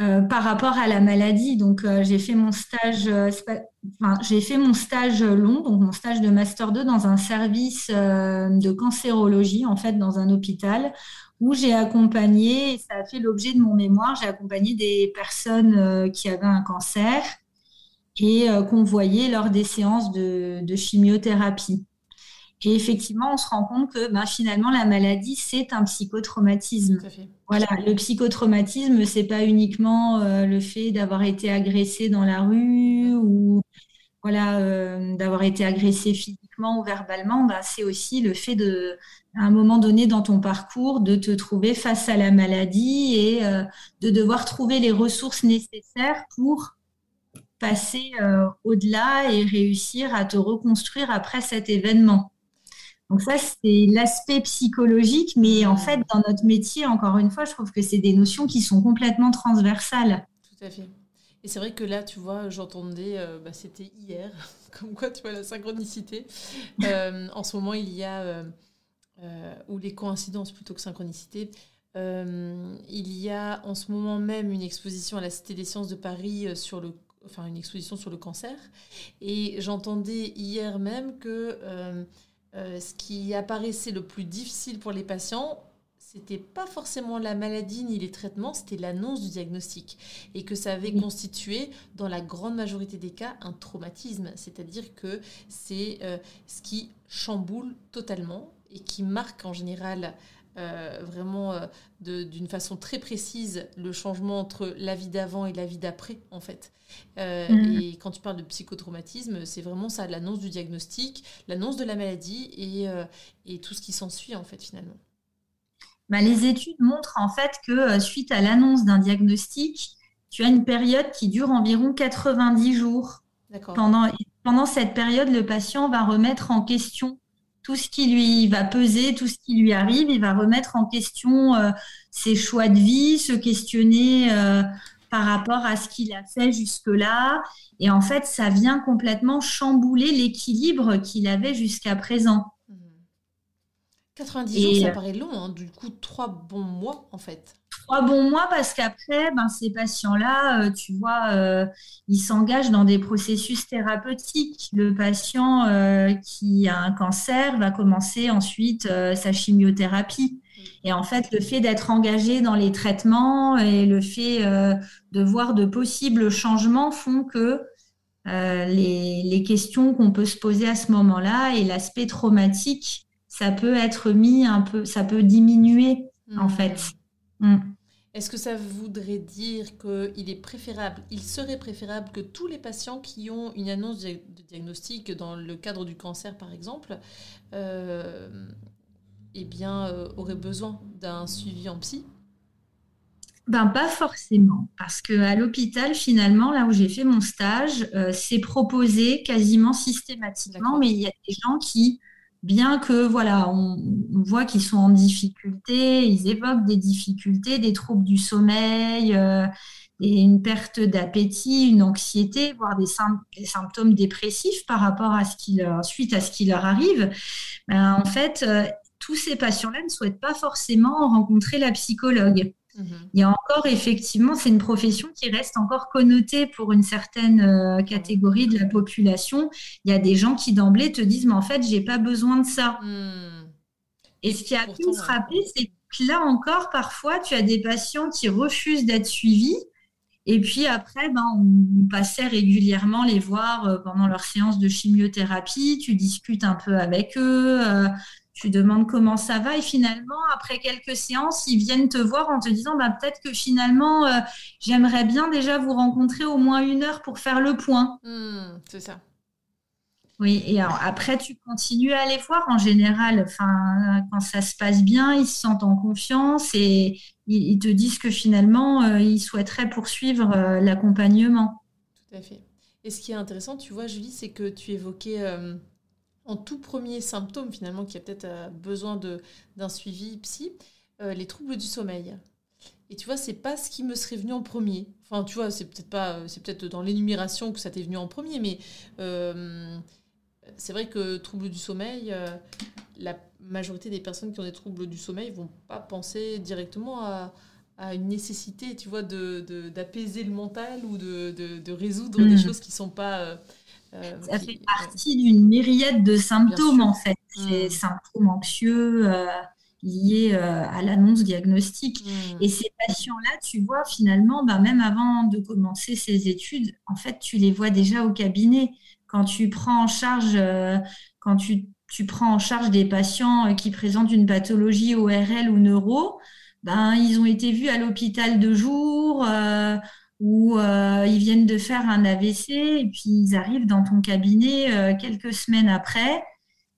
Euh, par rapport à la maladie, donc euh, j'ai fait mon stage, j'ai fait mon stage long, donc mon stage de master 2 dans un service de cancérologie, en fait, dans un hôpital où j'ai accompagné, ça a fait l'objet de mon mémoire, j'ai accompagné des personnes qui avaient un cancer et qu'on voyait lors des séances de chimiothérapie. Et effectivement, on se rend compte que ben, finalement, la maladie, c'est un psychotraumatisme. Voilà, le psychotraumatisme, c'est pas uniquement euh, le fait d'avoir été agressé dans la rue ou voilà, euh, d'avoir été agressé physiquement ou verbalement. Ben, c'est aussi le fait de, à un moment donné dans ton parcours, de te trouver face à la maladie et euh, de devoir trouver les ressources nécessaires pour passer au-delà et réussir à te reconstruire après cet événement. Donc ça, c'est l'aspect psychologique, mais en fait, dans notre métier, encore une fois, je trouve que c'est des notions qui sont complètement transversales. Tout à fait. Et c'est vrai que là, tu vois, j'entendais, euh, bah, c'était hier, comme quoi, tu vois, la synchronicité. Euh, en ce moment, il y a, euh, ou les coïncidences plutôt que synchronicité, il y a en ce moment même une exposition à la Cité des sciences de Paris sur le enfin une exposition sur le cancer et j'entendais hier même que euh, ce qui apparaissait le plus difficile pour les patients, c'était pas forcément la maladie ni les traitements, c'était l'annonce du diagnostic. Et que ça avait constitué, dans la grande majorité des cas, un traumatisme. C'est-à-dire que c'est euh, ce qui chamboule totalement et qui marque en général euh, vraiment d'une façon très précise le changement entre la vie d'avant et la vie d'après, en fait. Euh, mm. Et quand tu parles de psychotraumatisme, c'est vraiment ça, l'annonce du diagnostic, l'annonce de la maladie et, euh, et tout ce qui s'ensuit, en fait, finalement. Bah, les études montrent en fait que euh, suite à l'annonce d'un diagnostic, tu as une période qui dure environ 90 jours. Pendant, pendant cette période, le patient va remettre en question tout ce qui lui va peser, tout ce qui lui arrive. Il va remettre en question euh, ses choix de vie, se questionner euh, par rapport à ce qu'il a fait jusque-là. Et en fait, ça vient complètement chambouler l'équilibre qu'il avait jusqu'à présent. 90 jours, ça euh, paraît long, hein. du coup, trois bons mois en fait. Trois bons mois parce qu'après, ben, ces patients-là, euh, tu vois, euh, ils s'engagent dans des processus thérapeutiques. Le patient qui a un cancer va commencer ensuite sa chimiothérapie. Et en fait, le fait d'être engagé dans les traitements et le fait de voir de possibles changements font que les, les, questions qu'on peut se poser à ce moment-là et l'aspect traumatique ça peut être mis un peu, ça peut diminuer en hmm. fait. Hmm. Est-ce que ça voudrait dire qu'il est préférable, il serait préférable que tous les patients qui ont une annonce de diagnostic dans le cadre du cancer, par exemple, euh, eh bien, euh, auraient besoin d'un suivi en psy? Ben, pas forcément, parce que à l'hôpital, finalement, là où j'ai fait mon stage, euh, c'est proposé quasiment systématiquement, mais il y a des gens qui bien que voilà, on, voit qu'ils sont en difficulté, ils évoquent des difficultés, des troubles du sommeil, euh, une perte d'appétit, une anxiété, voire des, symptômes dépressifs par rapport à ce qui leur, à ce qui leur arrive. Ben, en fait, euh, tous ces patients-là ne souhaitent pas forcément rencontrer la psychologue. Mhm. Il y a encore, effectivement, c'est une profession qui reste encore connotée pour une certaine euh, catégorie de la population. Il y a des gens qui d'emblée te disent, mais en fait, j'ai pas besoin de ça. Hmm. Et ce qui a pu me frapper, c'est que là encore, parfois, tu as des patients qui refusent d'être suivis. Et puis après, ben, on passait régulièrement les voir euh, pendant leur séance de chimiothérapie. Tu discutes un peu avec eux. Tu demandes comment ça va et finalement, après quelques séances, ils viennent te voir en te disant bah, peut-être que finalement, euh, j'aimerais bien déjà vous rencontrer au moins une heure pour faire le point. Hmm, c'est ça. Oui, et après, tu continues à les voir en général. Enfin, quand ça se passe bien, ils se sentent en confiance et ils, te disent que finalement, euh, ils souhaiteraient poursuivre euh, l'accompagnement. Tout à fait. Et ce qui est intéressant, tu vois, Julie, c'est que tu évoquais en tout premier symptôme finalement qui a peut-être euh, besoin d'un suivi psy, euh, les troubles du sommeil. Et tu vois, c'est pas ce qui me serait venu en premier. Enfin, tu vois, c'est peut-être pas, c'est peut-être dans l'énumération que ça t'est venu en premier, mais euh, c'est vrai que troubles du sommeil, la majorité des personnes qui ont des troubles du sommeil vont pas penser directement à, une nécessité, tu vois, d'apaiser de, le mental ou de, résoudre des hmm. choses qui sont pas euh, ça fait partie d'une myriade de symptômes en fait. Ces hmm. symptômes anxieux euh, liés euh, à l'annonce diagnostique. Hmm. Et ces patients-là, tu vois, finalement, ben, même avant de commencer ces études, en fait, tu les vois déjà au cabinet. Quand tu prends en charge, quand tu, tu, prends en charge des patients qui présentent une pathologie ORL ou neuro, ben, ils ont été vus à l'hôpital de jour où euh, ils viennent de faire un AVC et puis ils arrivent dans ton cabinet euh, quelques semaines après,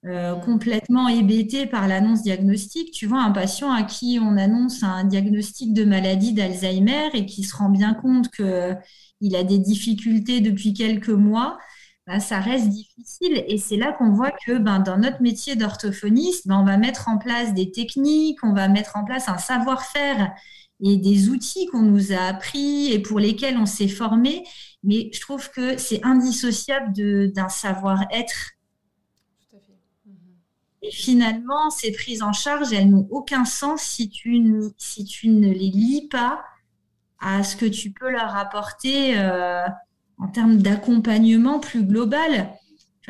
euh, complètement hébétés par l'annonce diagnostique. Tu vois, un patient à qui on annonce un diagnostic de maladie d'Alzheimer et qui se rend bien compte qu'il a des difficultés depuis quelques mois. Ben, ça reste difficile et c'est là qu'on voit que ben, dans notre métier d'orthophoniste, ben, on va mettre en place des techniques, on va mettre en place un savoir-faire et des outils qu'on nous a appris et pour lesquels on s'est formé. Mais je trouve que c'est indissociable d'un savoir-être. Et finalement, ces prises en charge, elles n'ont aucun sens si tu, ne, si tu ne les lis pas à ce que tu peux leur apporter euh, en termes d'accompagnement plus global.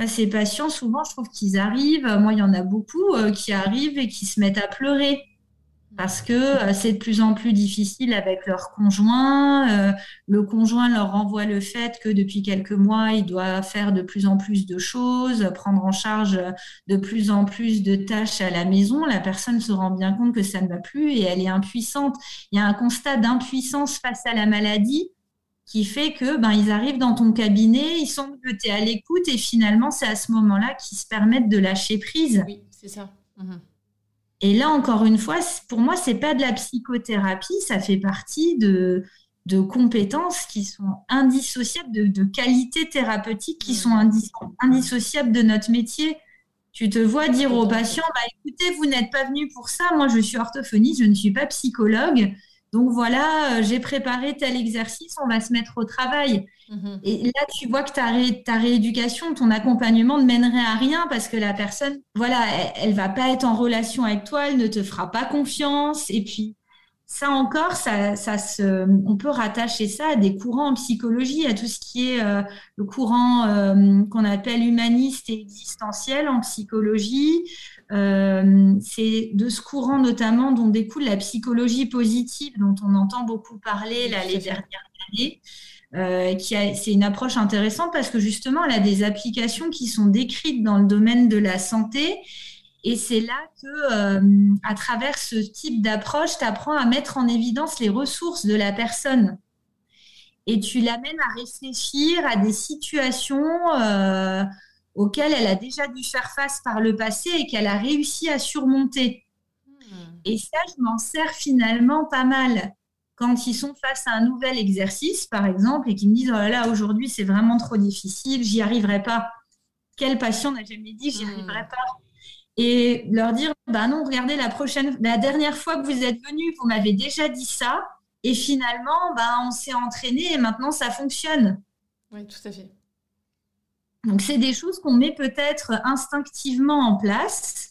ces patients, souvent, je trouve qu'ils arrivent, moi, il y en a beaucoup euh, qui arrivent et qui se mettent à pleurer parce que euh, c'est de plus en plus difficile avec leur conjoint. Euh, le conjoint leur renvoie le fait que depuis quelques mois, il doit faire de plus en plus de choses, prendre en charge de plus en plus de tâches à la maison. La personne se rend bien compte que ça ne va plus et elle est impuissante. Il y a un constat d'impuissance face à la maladie qui fait que ben ils arrivent dans ton cabinet, ils sentent que tu es à l'écoute et finalement c'est à ce moment-là qu'ils se permettent de lâcher prise. Oui, c'est ça. Mhm. Et là, encore une fois, pour moi, c'est pas de la psychothérapie, ça fait partie de, de compétences qui sont indissociables, de, qualités thérapeutiques qui sont mmh. indissociables de notre métier. Tu te vois dire aux patients, bah, écoutez, vous n'êtes pas venu pour ça, moi je suis orthophoniste, je ne suis pas psychologue. Donc voilà, euh, j'ai préparé tel exercice, on va se mettre au travail. Mmh Et là, tu vois que ta, ta, rééducation, ton accompagnement ne mènerait à rien parce que la personne, voilà, elle, ne va pas être en relation avec toi, elle ne te fera pas confiance. Et puis, ça encore, ça, se, on peut rattacher ça à des courants en psychologie, à tout ce qui est euh, le courant euh, qu'on appelle humaniste et existentiel en psychologie. Euh, c'est de ce courant notamment dont découle la psychologie positive, dont on entend beaucoup parler là, les dernières années. qui c'est une approche intéressante parce que justement, elle a des applications qui sont décrites dans le domaine de la santé et c'est là que, euh, à travers ce type d'approche, tu apprends à mettre en évidence les ressources de la personne. Et tu l'amènes à réfléchir à des situations euh, auxquelles elle a déjà dû faire face par le passé et qu'elle a réussi à surmonter. Hmm. Et ça, je m'en sers finalement pas mal. Quand ils sont face à un nouvel exercice, par exemple, et qu'ils me disent Oh là là, aujourd'hui, c'est vraiment trop difficile, j'y arriverai pas. Quel patient n'a jamais dit J'y hmm. arriverai pas et leur dire bah non regardez la prochaine la dernière fois que vous êtes venu vous m'avez déjà dit ça et finalement bah on s'est entraîné et maintenant ça fonctionne oui tout à fait donc c'est des choses qu'on met peut-être instinctivement en place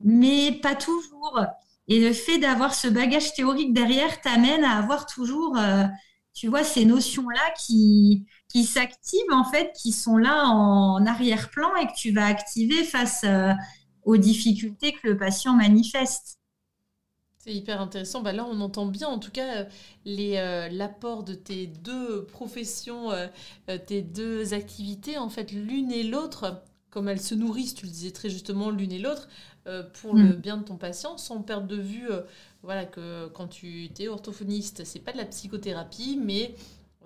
mais pas toujours et le fait d'avoir ce bagage théorique derrière t'amène à avoir toujours euh, tu vois ces notions là qui qui s'activent en fait qui sont là en arrière-plan et que tu vas activer face euh, aux difficultés que le patient manifeste. C'est hyper intéressant. Bah là, on entend bien, en tout cas, euh, euh, l'apport de tes deux professions, euh, tes deux activités, en fait, l'une et l'autre, comme elles se nourrissent, tu le disais très justement, l'une et l'autre, pour le mm. bien de ton patient, sans perdre de vue, voilà, que quand tu es orthophoniste, c'est pas de la psychothérapie, mais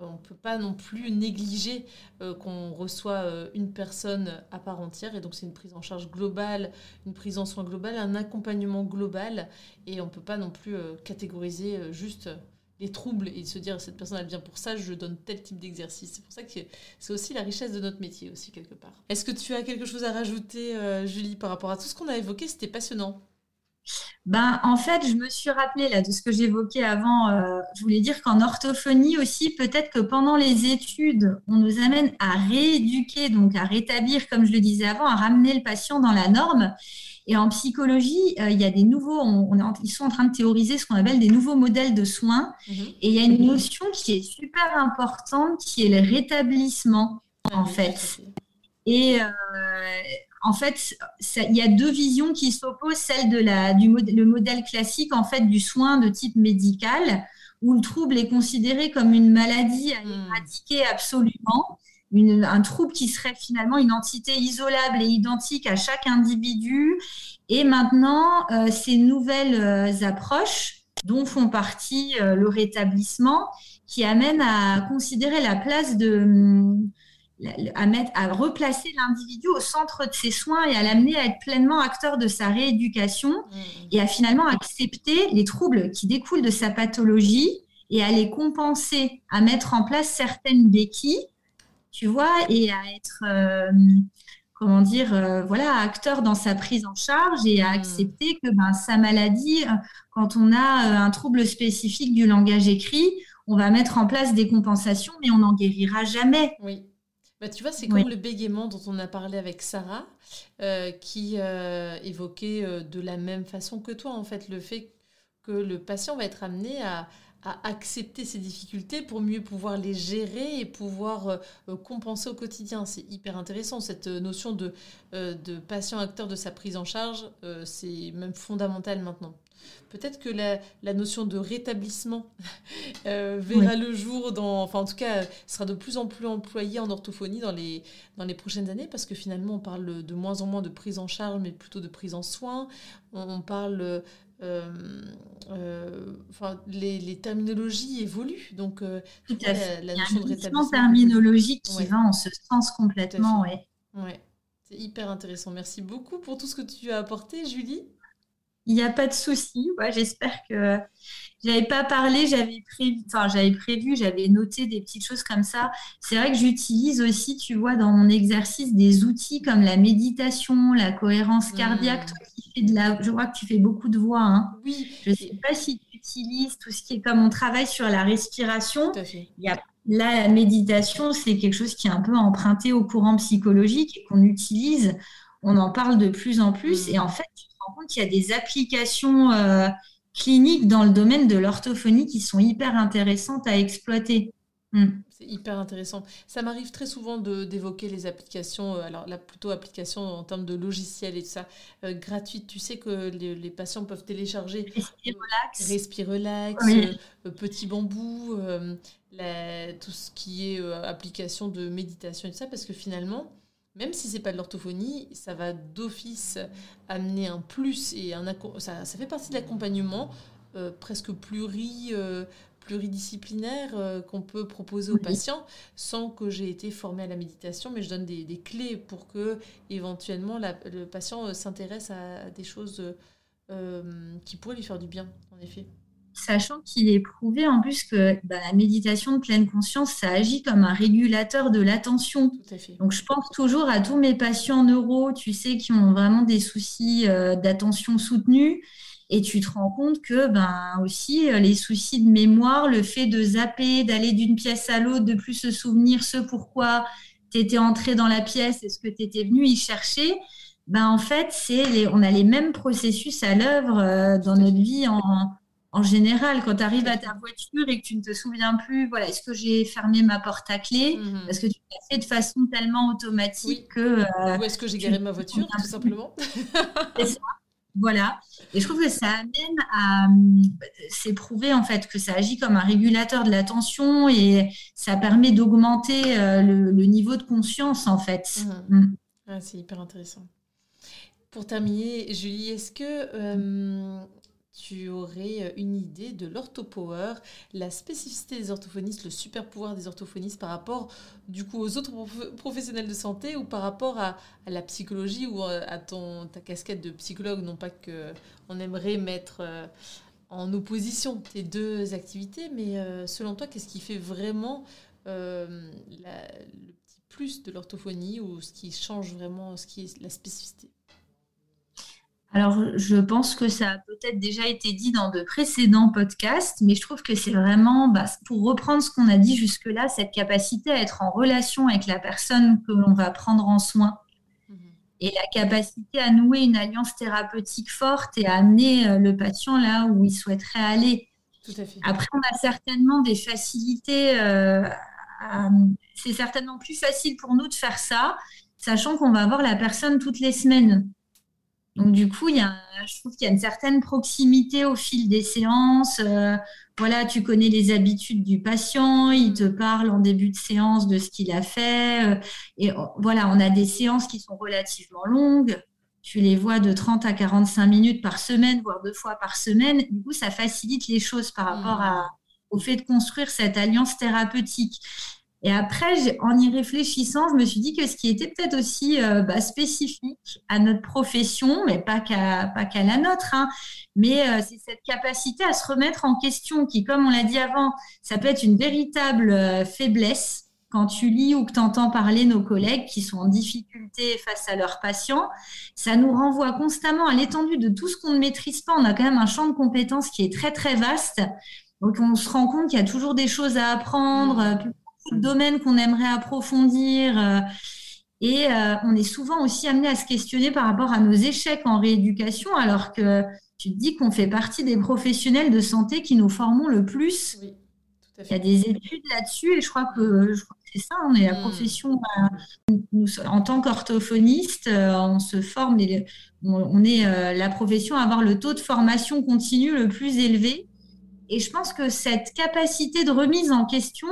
on ne peut pas non plus négliger euh, qu'on reçoit euh, une personne à part entière. Et donc, c'est une prise en charge globale, une prise en soins globale, un accompagnement global. Et on ne peut pas non plus euh, catégoriser juste les troubles et se dire cette personne a bien pour ça, je donne tel type d'exercice. C'est pour ça que c'est aussi la richesse de notre métier, aussi, quelque part. Est-ce que tu as quelque chose à rajouter, Julie, par rapport à tout ce qu'on a évoqué? C'était passionnant. Ben, en fait, je me suis rappelé là de ce que j'évoquais avant. Euh, je voulais dire qu'en orthophonie aussi, peut-être que pendant les études, on nous amène à rééduquer, donc à rétablir, comme je le disais avant, à ramener le patient dans la norme. Et en psychologie, euh, il y a des nouveaux, on, ils sont en train de théoriser ce qu'on appelle des nouveaux modèles de soins. Mhm. Et il y a une notion qui est super importante, qui est le rétablissement, en fait. Et euh, en fait, il y a deux visions qui s'opposent, celle de la, du le modèle classique en fait du soin de type médical, où le trouble est considéré comme une maladie à hmm. éradiquer absolument, un trouble qui serait finalement une entité isolable et identique à chaque individu. Et maintenant, euh, ces nouvelles euh, approches, dont font partie euh, le rétablissement, qui amènent à considérer la place de à, mettre, à replacer l'individu au centre de ses soins et à l'amener à être pleinement acteur de sa rééducation mmh. et à finalement accepter les troubles qui découlent de sa pathologie et à les compenser, à mettre en place certaines béquilles, tu vois, et à être, euh, comment dire, euh, voilà, acteur dans sa prise en charge et à mmh. accepter que ben, sa maladie, euh, quand on a un trouble spécifique du langage écrit, on va mettre en place des compensations, mais on n'en guérira jamais. Oui. Bah, tu vois, c'est comme le bégaiement dont on a parlé avec Sarah, euh, qui euh, évoquait euh, de la même façon que toi, en fait, le fait que le patient va être amené à, accepter ses difficultés pour mieux pouvoir les gérer et pouvoir compenser au quotidien. C'est hyper intéressant, cette notion de, de patient acteur de sa prise en charge, c'est même fondamental maintenant. Peut-être que la, notion de rétablissement euh, verra le jour dans, enfin en tout cas, sera de plus en plus employée en orthophonie dans les, dans les prochaines années parce que finalement on parle de moins en moins de prise en charge mais plutôt de prise en soins. On, parle, euh, euh, enfin les, terminologies évoluent donc tout à fait. La, notion de rétablissement terminologique qui va en ce sens complètement, ouais. Ouais, c'est hyper intéressant. Merci beaucoup pour tout ce que tu as apporté, Julie. Il n'y a pas de souci. J'espère que j'avais pas parlé, j'avais prévu, enfin j'avais prévu, j'avais noté des petites choses comme ça. C'est vrai que j'utilise aussi, tu vois, dans mon exercice des outils comme la méditation, la cohérence cardiaque. Toi qui fais de la, je crois que tu fais beaucoup de voix. Hein. Oui. Je sais pas si tu utilises tout ce qui est comme on travaille sur la respiration. Tout à fait. Il y a Là, la méditation, c'est quelque chose qui est un peu emprunté au courant psychologique et qu'on utilise. On en parle de plus en plus. Mm. Et en fait, tu te rends compte qu'il y a des applications euh, cliniques dans le domaine de l'orthophonie qui sont hyper intéressantes à exploiter. Mm. C'est hyper intéressant. Ça m'arrive très souvent d'évoquer les applications, euh, alors là plutôt applications en termes de logiciels et tout ça, euh, gratuites. Tu sais que les, patients peuvent télécharger Respire Relax, Respire Relax, Petit Bambou, tout ce qui est application de méditation et tout ça, parce que finalement, même si c'est pas de l'orthophonie, ça va d'office amener un plus et un ça, ça fait partie de l'accompagnement euh, presque pluri, euh, pluridisciplinaire euh, qu'on peut proposer aux patients sans que j'ai été formée à la méditation, mais je donne des, clés pour que éventuellement le patient s'intéresse à, des choses qui pourraient lui faire du bien, en effet sachant qu'il est prouvé en plus que bah, la méditation de pleine conscience, ça agit comme un régulateur de l'attention. Donc je pense toujours à tous mes patients neuro, tu sais, qui ont vraiment des soucis euh, d'attention soutenue. Et tu te rends compte que ben aussi euh, les soucis de mémoire, le fait de zapper, d'aller d'une pièce à l'autre, de plus se souvenir ce pourquoi tu étais entré dans la pièce et ce que tu étais venu y chercher, ben en fait, c'est on a les mêmes processus à l'œuvre euh, dans notre vie en, en général, quand tu arrives à ta voiture et que tu ne te souviens plus, voilà, est-ce que j'ai fermé ma porte à clé mhm. Parce que tu l'as fait de façon tellement automatique que. Euh, Ou est-ce que j'ai garé ma voiture, tout simplement? Voilà. Et je trouve que ça amène à. C'est prouvé, en fait, que ça agit comme un régulateur de l'attention et ça permet d'augmenter euh, le, niveau de conscience, en fait. Mhm. Mm. Ah, c'est hyper intéressant. Pour terminer, Julie, est-ce que. Euh, tu aurais euh, une idée de l'orthopower, la spécificité des orthophonistes, le super pouvoir des orthophonistes par rapport du coup aux autres professionnels de santé ou par rapport à, la psychologie ou euh, à ton, ta casquette de psychologue, non pas que on aimerait mettre euh, en opposition tes deux activités, mais selon toi, qu'est-ce qui fait vraiment le petit plus de l'orthophonie ou ce qui change vraiment, ce qui est la spécificité? Alors, je pense que ça a peut-être déjà été dit dans de précédents podcasts, mais je trouve que c'est vraiment, bah, pour reprendre ce qu'on a dit jusque-là, cette capacité à être en relation avec la personne que l'on va prendre en soin mhm. et la capacité à nouer une alliance thérapeutique forte et à amener euh, le patient là où il souhaiterait aller. Tout à fait. Après, on a certainement des facilités. Euh, c'est certainement plus facile pour nous de faire ça, sachant qu'on va voir la personne toutes les semaines. Donc du coup, il y a, je trouve qu'il y a une certaine proximité au fil des séances. Euh, voilà, tu connais les habitudes du patient, il te parle en début de séance de ce qu'il a fait. Euh, et oh, voilà, on a des séances qui sont relativement longues. Tu les vois de 30 à 45 minutes par semaine, voire deux fois par semaine. Du coup, ça facilite les choses par rapport mmh. au fait de construire cette alliance thérapeutique. Et après, en y réfléchissant, je me suis dit que ce qui était peut-être aussi euh, bah, spécifique à notre profession, mais pas qu'à pas qu'à la nôtre, hein, mais euh, c'est cette capacité à se remettre en question, qui, comme on l'a dit avant, ça peut être une véritable euh, faiblesse quand tu lis ou que tu entends parler nos collègues qui sont en difficulté face à leurs patients, ça nous renvoie constamment à l'étendue de tout ce qu'on ne maîtrise pas. On a quand même un champ de compétences qui est très très vaste. Donc on se rend compte qu'il y a toujours des choses à apprendre, mmh de domaines qu'on aimerait approfondir. Euh, et euh, on est souvent aussi amené à se questionner par rapport à nos échecs en rééducation, alors que tu te dis qu'on fait partie des professionnels de santé qui nous formons le plus. Il y a des études là-dessus et je crois que, c'est ça, on est la hmm. profession, euh, nous, en tant qu'orthophoniste, on se forme, on, est la profession à avoir le taux de formation continu le plus élevé. Et je pense que cette capacité de remise en question,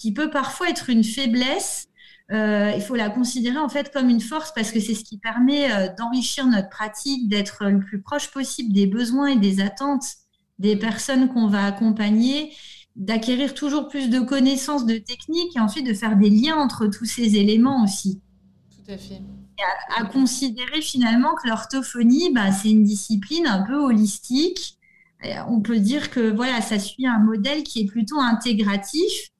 qui peut parfois être une faiblesse, euh, il faut la considérer en fait comme une force parce que c'est ce qui permet euh, d'enrichir notre pratique, d'être le plus proche possible des besoins et des attentes des personnes qu'on va accompagner, d'acquérir toujours plus de connaissances, de techniques et ensuite de faire des liens entre tous ces éléments aussi. Tout à fait. À, considérer finalement que l'orthophonie, bah, c'est une discipline un peu holistique. on peut dire que voilà, ça suit un modèle qui est plutôt intégratif,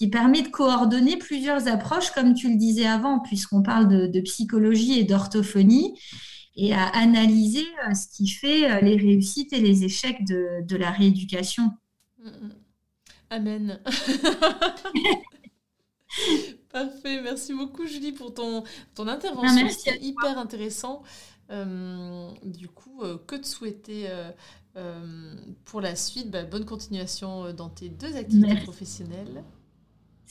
qui permet de coordonner plusieurs approches, comme tu le disais avant, puisqu'on parle de, psychologie et d'orthophonie, et à analyser euh, ce qui fait euh, les réussites et les échecs de, la rééducation. Amen. Parfait, merci beaucoup Julie pour ton, ton intervention. C'était hyper intéressant. Euh, du coup, que te souhaiter pour la suite? Bah, Bonne continuation dans tes deux activités professionnelles.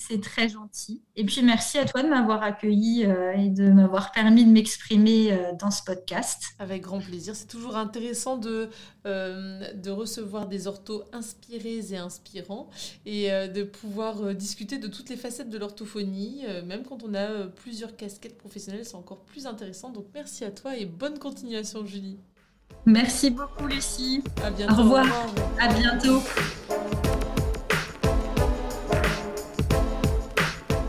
C'est très gentil. Et puis merci à toi de m'avoir accueilli euh, et de m'avoir permis de m'exprimer euh, dans ce podcast. Avec grand plaisir. C'est toujours intéressant de, euh, de recevoir des orthos inspirés et inspirants et de pouvoir discuter de toutes les facettes de l'orthophonie. même quand on a plusieurs casquettes professionnelles, c'est encore plus intéressant. Donc merci à toi et bonne continuation, Julie. Merci beaucoup, Lucie. À bientôt. Au revoir. À bientôt.